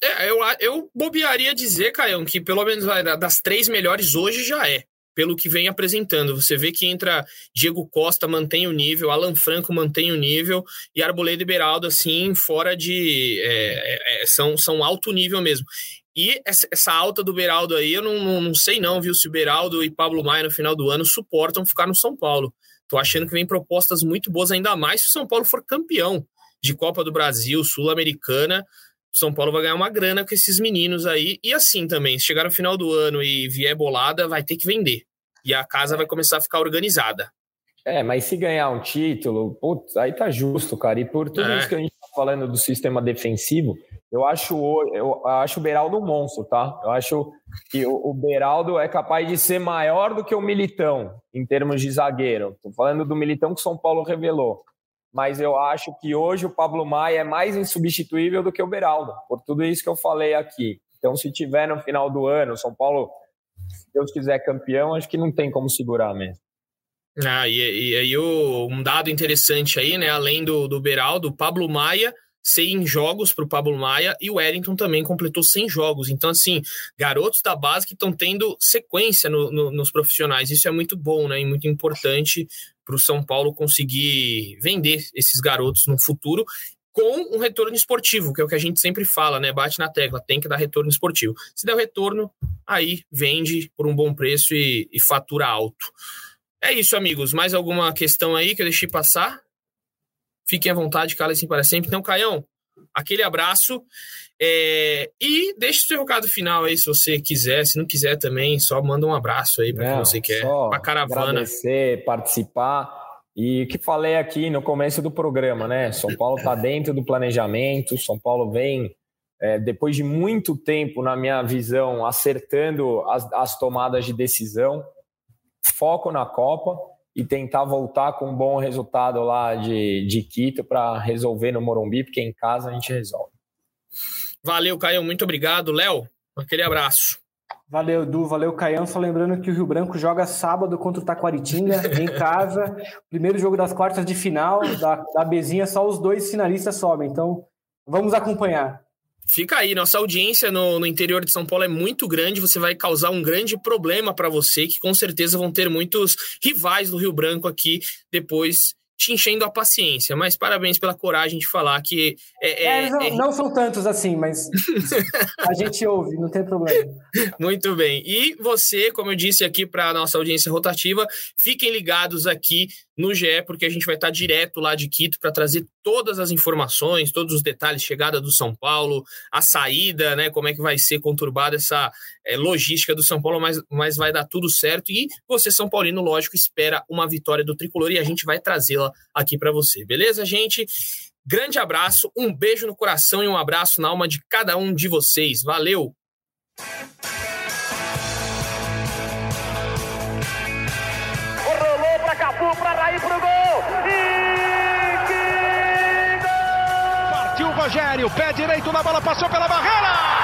S1: É, eu, eu bobearia dizer, Caião, que pelo menos das três melhores hoje já é pelo que vem apresentando. Você vê que entra Diego Costa, mantém o nível, Alan Franco mantém o nível, e Arboleda e Beraldo, assim, fora de. É, é, é, são, são alto nível mesmo. E essa, alta do Beraldo aí, eu não, não, não, sei não, viu, se o Beraldo e Pablo Maia no final do ano suportam ficar no São Paulo. Tô achando que vem propostas muito boas, ainda mais se o São Paulo for campeão de Copa do Brasil, Sul-Americana. São Paulo vai ganhar uma grana com esses meninos aí. E assim também, se chegar no final do ano e vier bolada, vai ter que vender. E a casa vai começar a ficar organizada.
S2: É, mas se ganhar um título, putz, aí tá justo, cara. E por tudo é. isso que a gente tá falando do sistema defensivo, eu acho, eu acho o Beraldo um monstro, tá? Eu acho que o Beraldo é capaz de ser maior do que o Militão, em termos de zagueiro. Tô falando do Militão que o São Paulo revelou mas eu acho que hoje o Pablo Maia é mais insubstituível do que o Beraldo, por tudo isso que eu falei aqui. Então, se tiver no final do ano, São Paulo, se Deus quiser campeão, acho que não tem como segurar mesmo.
S1: Ah, e aí um dado interessante aí, né? Além do, do Beraldo, o Pablo Maia 100 jogos para o Pablo Maia e o Wellington também completou 100 jogos. Então, assim, garotos da base que estão tendo sequência no, no, nos profissionais. Isso é muito bom, né? E muito importante para o São Paulo conseguir vender esses garotos no futuro com um retorno esportivo, que é o que a gente sempre fala, né? Bate na tecla, tem que dar retorno esportivo. Se der o retorno, aí vende por um bom preço e, e fatura alto. É isso, amigos. Mais alguma questão aí que eu deixei passar? Fiquem à vontade, calem-se para sempre. Então, Caião, aquele abraço. É, e deixe o seu recado final aí, se você quiser. Se não quiser também, só manda um abraço aí para quem você quer. Para caravana.
S2: Agradecer, participar. E o que falei aqui no começo do programa, né? São Paulo está dentro do planejamento, São Paulo vem, é, depois de muito tempo, na minha visão, acertando as, as tomadas de decisão. Foco na Copa e tentar voltar com um bom resultado lá de, de Quito para resolver no Morumbi, porque em casa a gente resolve.
S1: Valeu, Caio, muito obrigado. Léo, aquele abraço.
S3: Valeu, Du, valeu, Caião. Só lembrando que o Rio Branco joga sábado contra o Taquaritinga, em casa. Primeiro jogo das quartas de final, da, da Bezinha, só os dois finalistas sobem. Então, vamos acompanhar.
S1: Fica aí, nossa audiência no, no, interior de São Paulo é muito grande, você vai causar um grande problema para você, que com certeza vão ter muitos rivais do Rio Branco aqui depois te enchendo a paciência, mas parabéns pela coragem de falar que.
S3: É, é, é, não, é... não, são tantos assim, mas a gente ouve, não tem problema.
S1: Muito bem. E você, como eu disse aqui para a nossa audiência rotativa, fiquem ligados aqui no GE, porque a gente vai estar direto lá de Quito para trazer todas as informações, todos os detalhes, chegada do São Paulo, a saída, né? Como é que vai ser conturbada essa é, logística do São Paulo, mas, mas vai dar tudo certo. E você, São Paulino, lógico, espera uma vitória do tricolor e a gente vai trazê-la aqui para você. Beleza, gente? Grande abraço, um beijo no coração e um abraço na alma de cada um de vocês. Valeu!
S4: Cafu para Raí pro gol. E que gol! Partiu o Rogério, pé direito na bola, passou pela barreira.